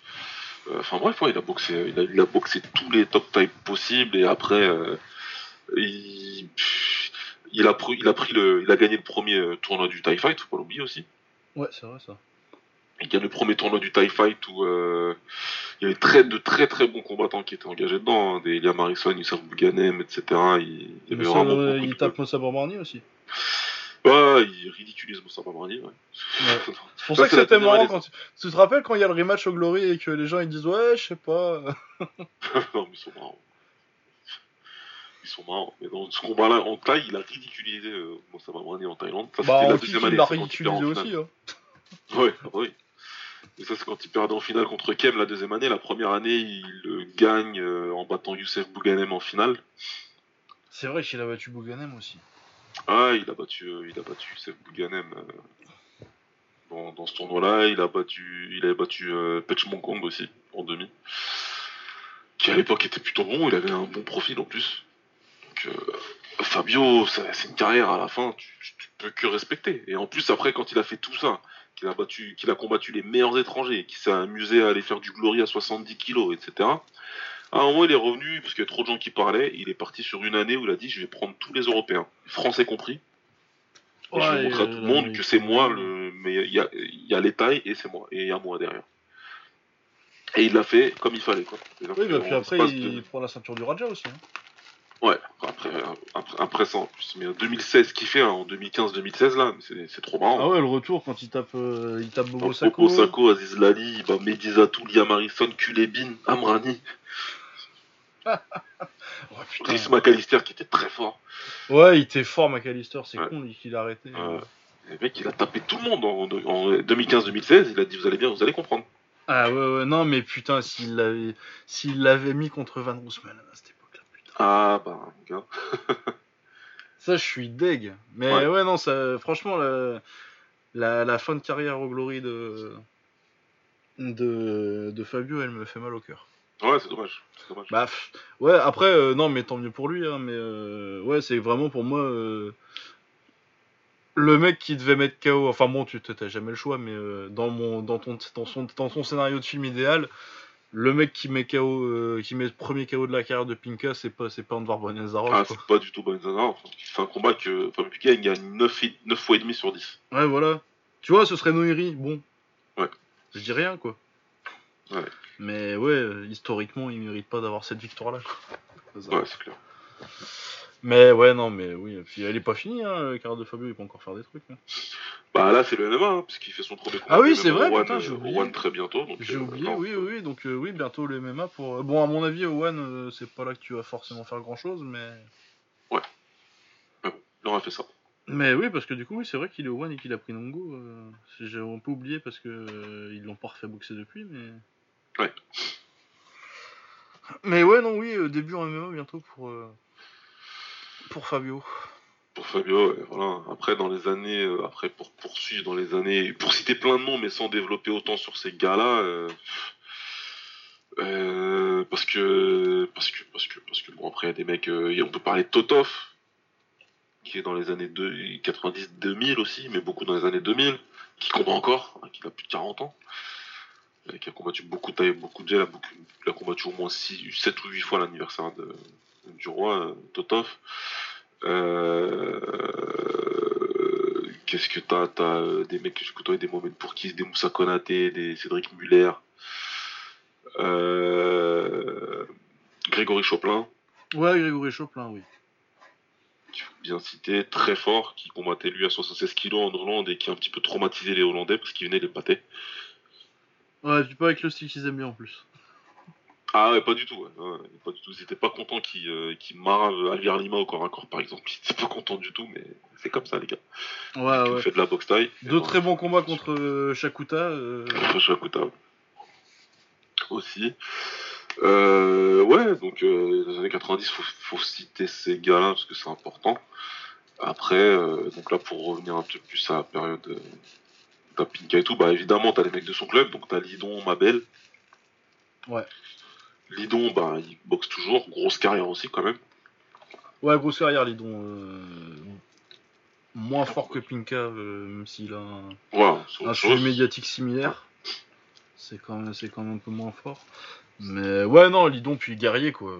Euh, Enfin bref, ouais, il a boxé, il a, il a boxé tous les top types possibles. Et après, euh, il, il a pris, il a pris le, il a gagné le premier euh, tournoi du TIE Fight, faut pas l'oublier aussi. Ouais, c'est vrai ça. Il gagne le premier tournoi du TIE Fight où euh, il y avait très, de très très bons combattants qui étaient engagés dedans. hein, des Eliam Harrison, Youssef Bouganem, etc. Il, il avait vraiment euh, il tape Moussa Barbarni aussi. Ouais, il ridiculise Moussa ouais. Ouais. C'est pour Ça, ça que c'était marrant quand tu... tu te rappelles quand il y a le rematch au Glory et que les gens ils disent ouais je sais pas. non, mais ils sont marrants. Ils sont marrants. Mais dans ce combat-là, en taille, il a ridiculisé euh, Moussa Babrani en Thaïlande. Ça, Bah c'était la en kick deuxième il année. l'a il perd ridiculisé en aussi. finale. Hein. Ouais, ah bah oui. Et ça, c'est quand il perdait en finale contre Kem la deuxième année. La première année, il gagne euh, en battant Youssef Bouganem en finale. C'est vrai qu'il a battu Bouganem aussi. Ah, il a battu, euh, il a battu Youssef Bouganem euh, dans, dans ce tournoi-là. Il a battu, il avait battu euh, Pech Mongkong aussi en demi, qui à l'époque était plutôt bon. Il avait un bon profil en plus. Donc euh, Fabio, ça- c'est une carrière à la fin. Tu, tu, tu peux que respecter. Et en plus après, quand il a fait tout ça, qu'il a battu, qu'il a combattu les meilleurs étrangers, qu'il s'est amusé à aller faire du glory à 70 kilos, etc. À un moment, il est revenu, parce qu'il y a trop de gens qui parlaient, il est parti sur une année où il a dit je vais prendre tous les Européens, Français compris, et je vais montrer à tout le monde que c'est moi le. Mais il y a, il y a les tailles et c'est moi. Et il y a moi derrière. Et il l'a fait comme il fallait, quoi. Oui, bah puis après il... de- prend la ceinture du Raja aussi. hein. Ouais, après, après, après ça en plus. Mais en 2016, ce qu'il fait hein, en 2015-2016, là, c'est trop marrant. Ah ouais le retour quand il tape euh, il tape Bobo Sako. Bobo Sako, Aziz Lali, bah, Medizatou, Liam Harrison, Kulebin, Amrani, Oh. Rhys McAllister qui était très fort. Ouais il était fort McAllister c'est Ouais. con qu'il a arrêté. Euh, le mec, il a tapé tout le monde en, en 2015-2016. Il a dit Vous allez bien, vous allez comprendre. Ah ouais ouais non mais putain s'il l'avait mis contre Van Roosmalen à cette époque là putain. Ah, bah, gars. Ça, je suis deg. Mais Ouais. ouais, non, ça, franchement, la, la, la fin de carrière au Glory de, de, de Fabio, elle me fait mal au cœur. Ouais, c'est dommage. c'est dommage. Bah, pff, ouais, après, euh, non, mais tant mieux pour lui, hein, mais euh, ouais, c'est vraiment pour moi euh, le mec qui devait mettre KO. Enfin bon, tu t'as jamais le choix, mais dans mon, dans ton, dans son, dans son scénario de film idéal, le mec qui met KO, euh, qui met le premier KO de la carrière de Pinka, c'est pas, c'est pas Andvar Bonazarov. Ah, c'est pas du tout Bonzana. Il fait un combat que Fabio Piquet il gagne 9, et- 9 fois et demi sur 10. Ouais, voilà. Tu vois, ce serait Noiri, bon. Ouais. Je dis rien, quoi. Ouais. Mais ouais, historiquement, il mérite pas d'avoir cette victoire-là. quoi. Ouais, c'est clair. Mais ouais, non, mais oui. Puis elle est pas finie, hein. Carrière de Fabio, il peut encore faire des trucs. hein. Bah là, c'est le MMA, hein, puisqu'il fait son premier combat. Ah oui, c'est vrai, One, putain, euh, j'ai au oublié. One très bientôt. J'ai euh, oublié, non, oui, oui, oui. Donc euh, oui, bientôt le MMA pour. Bon, à mon avis, Owen, euh, c'est pas là que tu vas forcément faire grand-chose, mais. Il aura fait ça. Mais oui, parce que du coup, oui, c'est vrai qu'il est au One et qu'il a pris Nongo. Euh, J'ai un peu oublié parce que euh, ils l'ont pas refait boxer depuis, mais. Ouais. Mais ouais, non, oui, euh, début en MMA bientôt pour. Pour Fabio. Pour Fabio, voilà. Après, dans les années, euh, après pour poursuivre dans les années, pour citer plein de noms, mais sans développer autant sur ces gars-là, euh, euh, parce que, parce que, parce que, parce que, bon, après, il y a des mecs, on peut parler de Totov, qui est dans les années 90-2000 aussi, mais beaucoup dans les années 2000, qui combat encore, hein, qui a plus de 40 ans, qui a combattu beaucoup de taille, beaucoup de gel, il a combattu au moins 6, 7 ou 8 fois l'anniversaire de, du roi, euh, Totov. Euh, Qu'est-ce que t'as T'as euh, des mecs que j'ai côtoyé, des Mohamed Pourkis, des Moussa Konaté, des Cédric Muller, Grégory Choplin, Ouais, Grégory Choplin, oui. bien citer, très fort, qui combattait lui à 76 kg en Hollande et qui a un petit peu traumatisé les Hollandais parce qu'il venait les pâter. Ouais, puis pas avec le style qu'ils aiment bien en plus. Ah ouais, pas du tout. Ouais. Ouais, pas du tout. Ils étaient pas contents qu'il euh, qu'il marre Alviar Lima au corps à corps, par exemple. Ils étaient pas contents du tout, mais c'est comme ça, les gars. Ouais, ouais. fait de la boxe taille. Deux très bons combats contre euh, Shakuta. euh, Contre Shakuta. Aussi. Euh, ouais, donc euh, les années 90, faut, faut citer ces gars-là parce que c'est important. Après, euh, donc là pour revenir un peu plus à la période euh, d'Apinka et tout, bah évidemment t'as les mecs de son club, donc t'as Lidon, Mabel. Ouais. Lidon, bah il boxe toujours, grosse carrière aussi quand même. Ouais, grosse carrière, Lidon. euh, Moins fort que Pinka, euh, même s'il a un, c'est un chose. médiatique similaire. C'est quand, même- c'est quand même un peu moins fort. Mais ouais, non, Lidon puis Guerrier, quoi.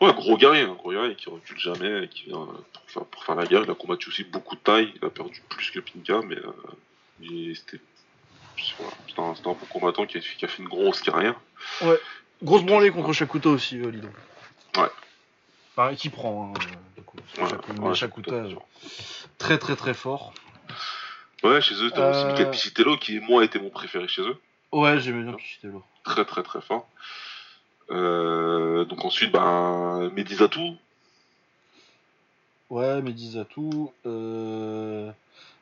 Ouais, gros guerrier, un gros guerrier qui recule jamais, qui vient pour faire, pour faire la guerre. Il a combattu aussi beaucoup de taille, il a perdu plus que Pinka, mais euh, il- c'était voilà, c'était un, c'était un bon combattant qui a, qui a fait une grosse carrière. Grosse branlée contre Shakuta aussi, euh, Lidon. Ouais. Pareil, qui prend, hein, euh, du coup. Ouais, Shakuta, ouais, Shakuta, bien euh, très très très fort. Ouais, chez eux, t'as aussi Euh, Michael Piscitello qui, moi, était mon préféré chez eux. Ouais, j'aimais bien Pichitello. Très, très, très fort. Euh, donc ensuite, bah, Medizatou. Ouais, Medizatou. Euh...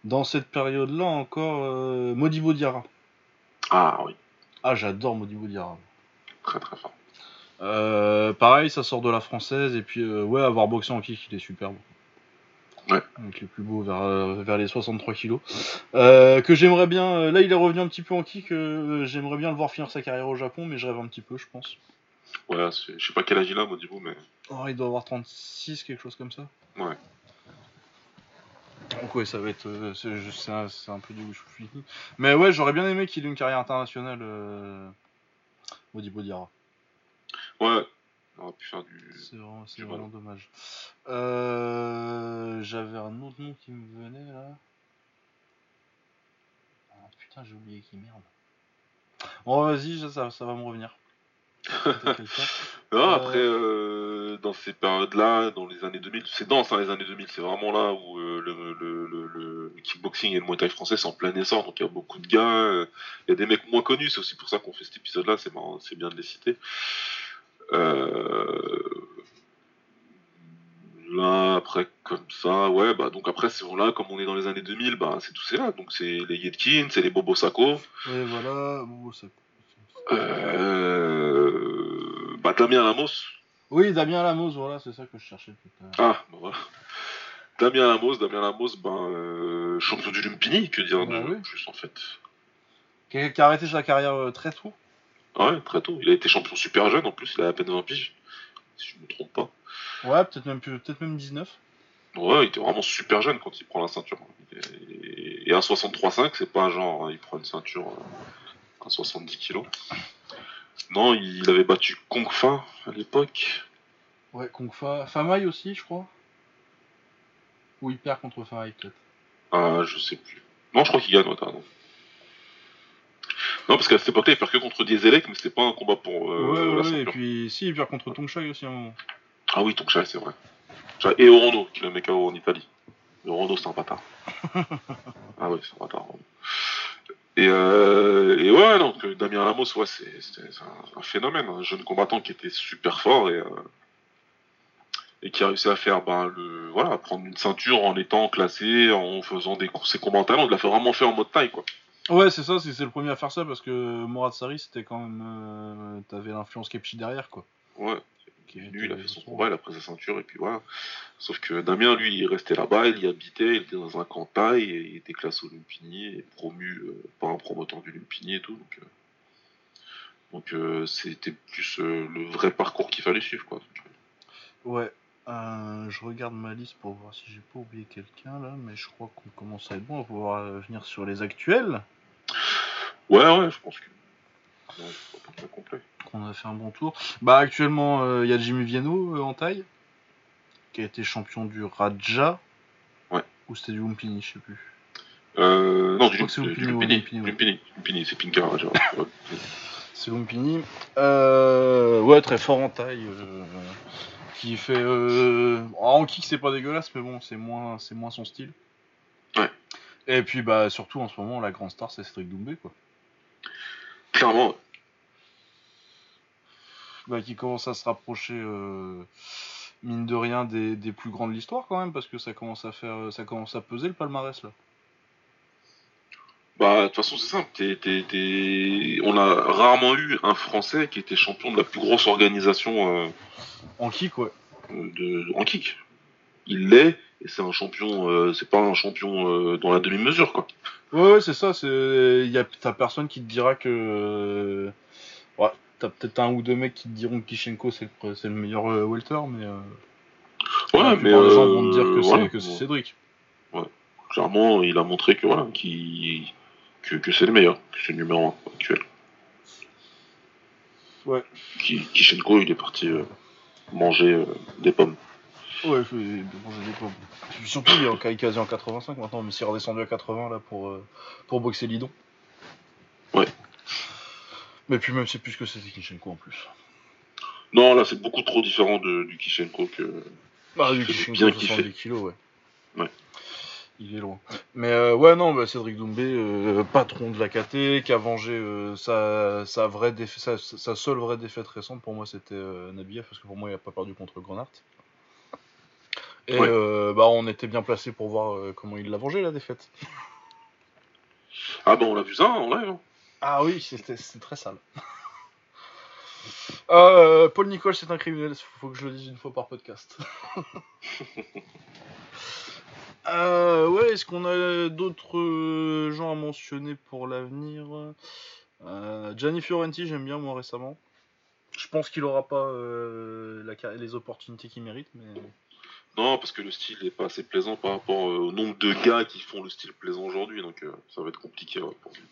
Dans cette période-là, encore, euh... Modibo Diarra. Ah oui, Ah, j'adore Modibo Diarra. Très, très fort. Euh, pareil, ça sort de la française, et puis, euh, ouais, avoir boxé en kick, il est superbe. Ouais. Avec les plus beaux vers, euh, vers les 63 kilos. Euh, que j'aimerais bien. Là, il est revenu un petit peu en kick. j'aimerais bien le voir finir sa carrière au Japon, mais je rêve un petit peu, je pense. Ouais, je sais pas quel âge il a, Modibo, mais Oh, il doit avoir 36, quelque chose comme ça. ouais. Donc ouais, ça va être, euh, c'est un, peu du fini. Mais ouais, j'aurais bien aimé qu'il ait une carrière internationale, euh, Modibo Diarra. Ouais, on aurait pu faire du. C'est vraiment, c'est du vraiment dommage. Euh, J'avais un autre nom qui me venait là. Ah, putain, j'ai oublié qui merde. Bon, vas-y, ça va me revenir. Non, Euh, après, euh, dans ces périodes-là, dans les années 2000, c'est dense, hein, les années 2000, c'est vraiment là où euh, le, le, le, le kickboxing et le muay thai français sont en plein essor, donc il y a beaucoup de gars, euh, il y a des mecs moins connus, c'est aussi pour ça qu'on fait cet épisode-là, c'est marrant, c'est bien de les citer. Là, après, comme ça, ouais, bah, donc après, c'est là, comme on est dans les années 2000, bah, c'est tous ces là, donc c'est les Yetkin, c'est les Bobo Sako, Ouais, voilà. bon, ça- euh, bah, Damien Lamos, Oui, Damien Lamos, voilà, c'est ça que je cherchais tout à l'heure. Ah, bah voilà. Damien Lamos, Damien Lamos, ben, euh, champion du Lumpini, que dire Bah de oui. plus en fait. Qui a, qui a arrêté sa carrière euh, très tôt. Ouais, très tôt. Il a été champion super jeune en plus, il a à peine 20 piges. Si je me trompe pas. Ouais, peut-être même, peut-être même 19. Ouais, il était vraiment super jeune quand il prend la ceinture. Et, et un 63,5, c'est pas un genre, hein, il prend une ceinture euh, à 70 kilos. Non, il avait battu Kong Fa à l'époque. Ouais, Kung Fa. Famai aussi, je crois. Ou il perd contre Famai, peut-être. Ah, je sais plus. Non, je crois qu'il gagne, ouais, raison. Non, parce qu'à cette époque-là, il perd que contre Dieselec, mais c'était pas un combat pour euh, ouais, la ouais, et puis si, il perd contre Tongshai aussi à un moment. Ah oui, Tongshai, c'est vrai. Et Orono, qui le met KO en Italie. Orono, c'est un bâtard. ah oui, c'est un bâtard. Et, euh, et ouais, donc euh, Damien Lamos, ouais, c'est un, un phénomène, un jeune combattant qui était super fort et, euh, et qui a réussi à faire ben, le, voilà, à prendre une ceinture en étant classé, en faisant des, ses combats en. Il l'a fait vraiment fait en mode taille, quoi. Ouais, c'est ça, c'est c'est le premier à faire ça parce que Morad Sari, c'était quand même. euh, T'avais l'influence Kepchi derrière, quoi. Ouais. Qui Il est venu, il a fait son combat, il a pris sa ceinture et puis voilà. Sauf que Damien, lui, il restait là-bas, il y habitait, il était dans un camp taille, et il était classé au Lumpini et promu euh, par un promoteur du Lumpini et tout. Donc, euh, donc euh, c'était plus euh, le vrai parcours qu'il fallait suivre, quoi. Ouais. je regarde ma liste pour voir si j'ai pas oublié quelqu'un là, mais je crois qu'on commence à être bon. On va pouvoir venir sur les actuels. Ouais, ouais, je pense que. Complet. qu'on a fait un bon tour. Bah actuellement, il y a Jimmy Viano euh, en taille, qui a été champion du Raja. Ouais. Ou c'était du Lumpini, je sais plus. Euh, non, Je du, crois que c'est Lumpini, Lumpini. Lumpini. Lumpini, c'est Pinka Raja. Ouais. C'est Lumpini. Euh, ouais, très fort en taille. euh, qui fait. euh, En kick, c'est pas dégueulasse, mais bon, c'est moins, c'est moins son style. Ouais. Et puis, bah, surtout en ce moment, la grande star, c'est Cédric Doumbé, quoi. Clairement, Bah, qui commence à se rapprocher, euh, mine de rien, des, des plus grands de l'histoire, quand même, parce que ça commence à faire. Ça commence à peser le palmarès, là. Bah, de toute façon, c'est simple. T'es- t'es- t'es- On a rarement eu un Français qui était champion de la plus grosse organisation euh, En kick, ouais. de... en kick. Il l'est, et c'est un champion. euh, c'est pas un champion euh, dans la demi-mesure, quoi. Ouais, ouais, c'est ça. C'est, y a, t'as personne qui te dira que. euh, Ouais, t'as peut-être un ou deux mecs qui te diront que Kishenko c'est le, c'est le meilleur euh, welter, mais. euh, Ouais, mais des gens euh, vont te dire que voilà. c'est, que c'est Cédric. Clairement, il a montré que voilà, que, que c'est le meilleur, que c'est le numéro 1 actuel. Ouais. Ki- Kishenko, il est parti euh, manger euh, des pommes. Ouais, je vais manger des pommes. Surtout, il est en- il est quasi en 85 maintenant, mais s'il est redescendu à 80 là pour, pour boxer Lidon. Ouais. Mais puis même, c'est plus que c'était Kishenko en plus. Non, là, c'est beaucoup trop différent de, du Kishenko que. Bah, du Kishenko, bien 70 kilos, ouais. Ouais. Il est loin. Mais euh, ouais, non, bah, Cédric Doumbé, euh, patron de la KT, qui a vengé euh, sa, sa, vraie défa- sa, sa seule vraie défaite récente, pour moi, c'était Nabiev, parce que pour moi, il n'a pas perdu contre Grenard. Et Ouais. bah, on était bien placé pour voir comment il l'a vengé, la défaite. Ah, bah, on l'a vu ça en live. Ah oui, c'était très sale. Euh, Paul Nicole, c'est un criminel, faut que je le dise une fois par podcast. Euh, ouais, est-ce qu'on a d'autres euh, gens à mentionner pour l'avenir? Euh, Gianni Fiorenti, j'aime bien moi récemment. Je pense qu'il aura pas la les opportunités qu'il mérite, mais Non, parce que le style est pas assez plaisant par rapport au nombre de gars qui font le style plaisant aujourd'hui, donc ça va être compliqué ouais, pour lui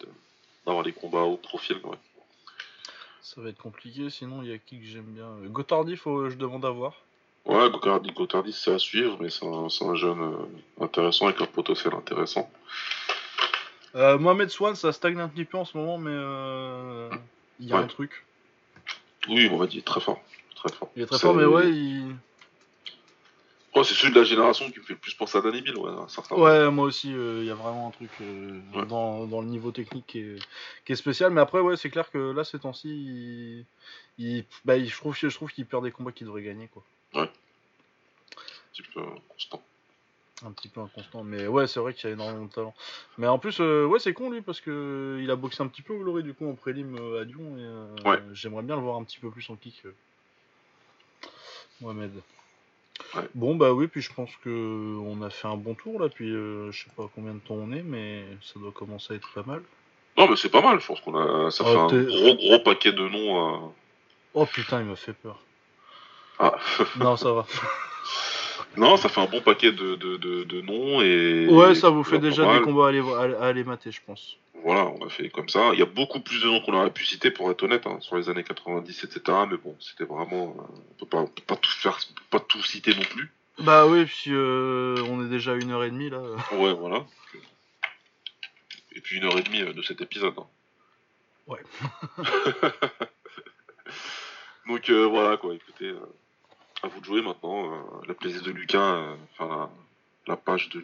d'avoir des combats au profil. Ouais. ça va être compliqué. Sinon, il y a qui que j'aime bien Euh, Gotardi, faut, je demande à voir. Ouais, Gotardi, Gotardi c'est à suivre, mais c'est un, jeune euh, intéressant avec un potentiel intéressant. Euh, Mohamed Swan, ça stagne un petit peu en ce moment, mais euh, il y a Ouais. un truc. Oui, on va dire très fort. Très fort. Il est très fort, mais ouais, il... Ouais, c'est celui de la génération qui me fait le plus penser à Danny Bill, ouais, un Ouais, moi aussi, euh, il y a vraiment un truc euh, Ouais. dans, dans le niveau technique qui est, qui est spécial. Mais après, ouais, c'est clair que là, ces temps-ci, il, il- bah, il- je trouve, je trouve qu'il perd des combats qu'il devrait gagner, quoi. petit peu constant. Un petit peu inconstant. Mais ouais, c'est vrai qu'il y a énormément de talent. Mais en plus, euh, ouais, c'est con lui, parce que il a boxé un petit peu au Glory, du coup, en prélim à Lyon. Et Ouais. j'aimerais bien le voir un petit peu plus en kick. Mohamed. Ouais. Bon, bah oui, puis je pense que on a fait un bon tour là. Puis euh, je sais pas combien de temps on est, mais ça doit commencer à être pas mal. Non, mais c'est pas mal, je pense qu'on a. Ça Ah, fait un gros gros paquet de noms. euh. Oh putain, il me fait peur. Ah. Non, ça va. Non, ça fait un bon paquet de, de, de, de noms et. Ouais, ça vous fait déjà des combats à aller, à, à aller mater, je pense. Voilà, on a fait comme ça. Il y a beaucoup plus de noms qu'on aurait pu citer, pour être honnête, hein, sur les années 90, etc. Mais bon, c'était vraiment. euh, on peut pas, on peut pas tout faire, on peut pas tout citer non plus. Bah oui, puis euh, on est déjà à une heure et demie là. Ouais, voilà. Et puis une heure et demie euh, de cet épisode. hein. Ouais. Donc euh, voilà quoi, écoutez, à vous de jouer maintenant. euh, la plaisir de Lucas, euh, enfin la, la page de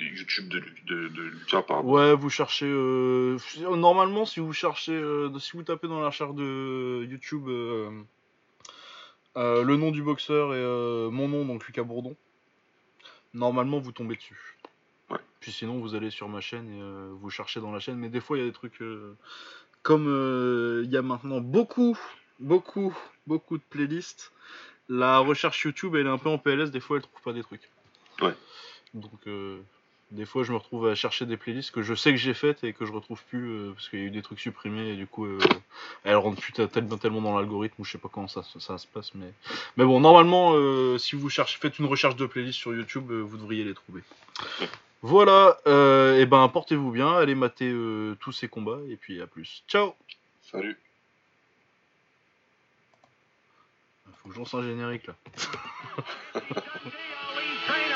YouTube de, de, de Lucas, pardon. Ouais, vous cherchez. euh, Normalement, si vous cherchez, euh, si vous tapez dans la recherche de YouTube le nom du boxeur et mon nom, donc Lucas Bourdon, normalement vous tombez dessus. Ouais. Puis sinon, vous allez sur ma chaîne et vous cherchez dans la chaîne. Mais des fois, il y a des trucs. comme euh, il y a maintenant beaucoup, beaucoup, beaucoup de playlists, la recherche YouTube elle est un peu en PLS. Des fois, elle trouve pas des trucs. Ouais. Donc, euh, des fois, je me retrouve à chercher des playlists que je sais que j'ai faites et que je retrouve plus euh, parce qu'il y a eu des trucs supprimés et du coup, euh, elles rentrent plus tel- tellement, tellement dans l'algorithme ou je sais pas comment ça, ça se passe. Mais, mais bon, normalement, euh, si vous cherchez, faites une recherche de playlists sur YouTube, vous devriez les trouver. Voilà, et ben portez-vous bien, allez mater tous ces combats et puis à plus. Ciao Salut. Lance un générique là.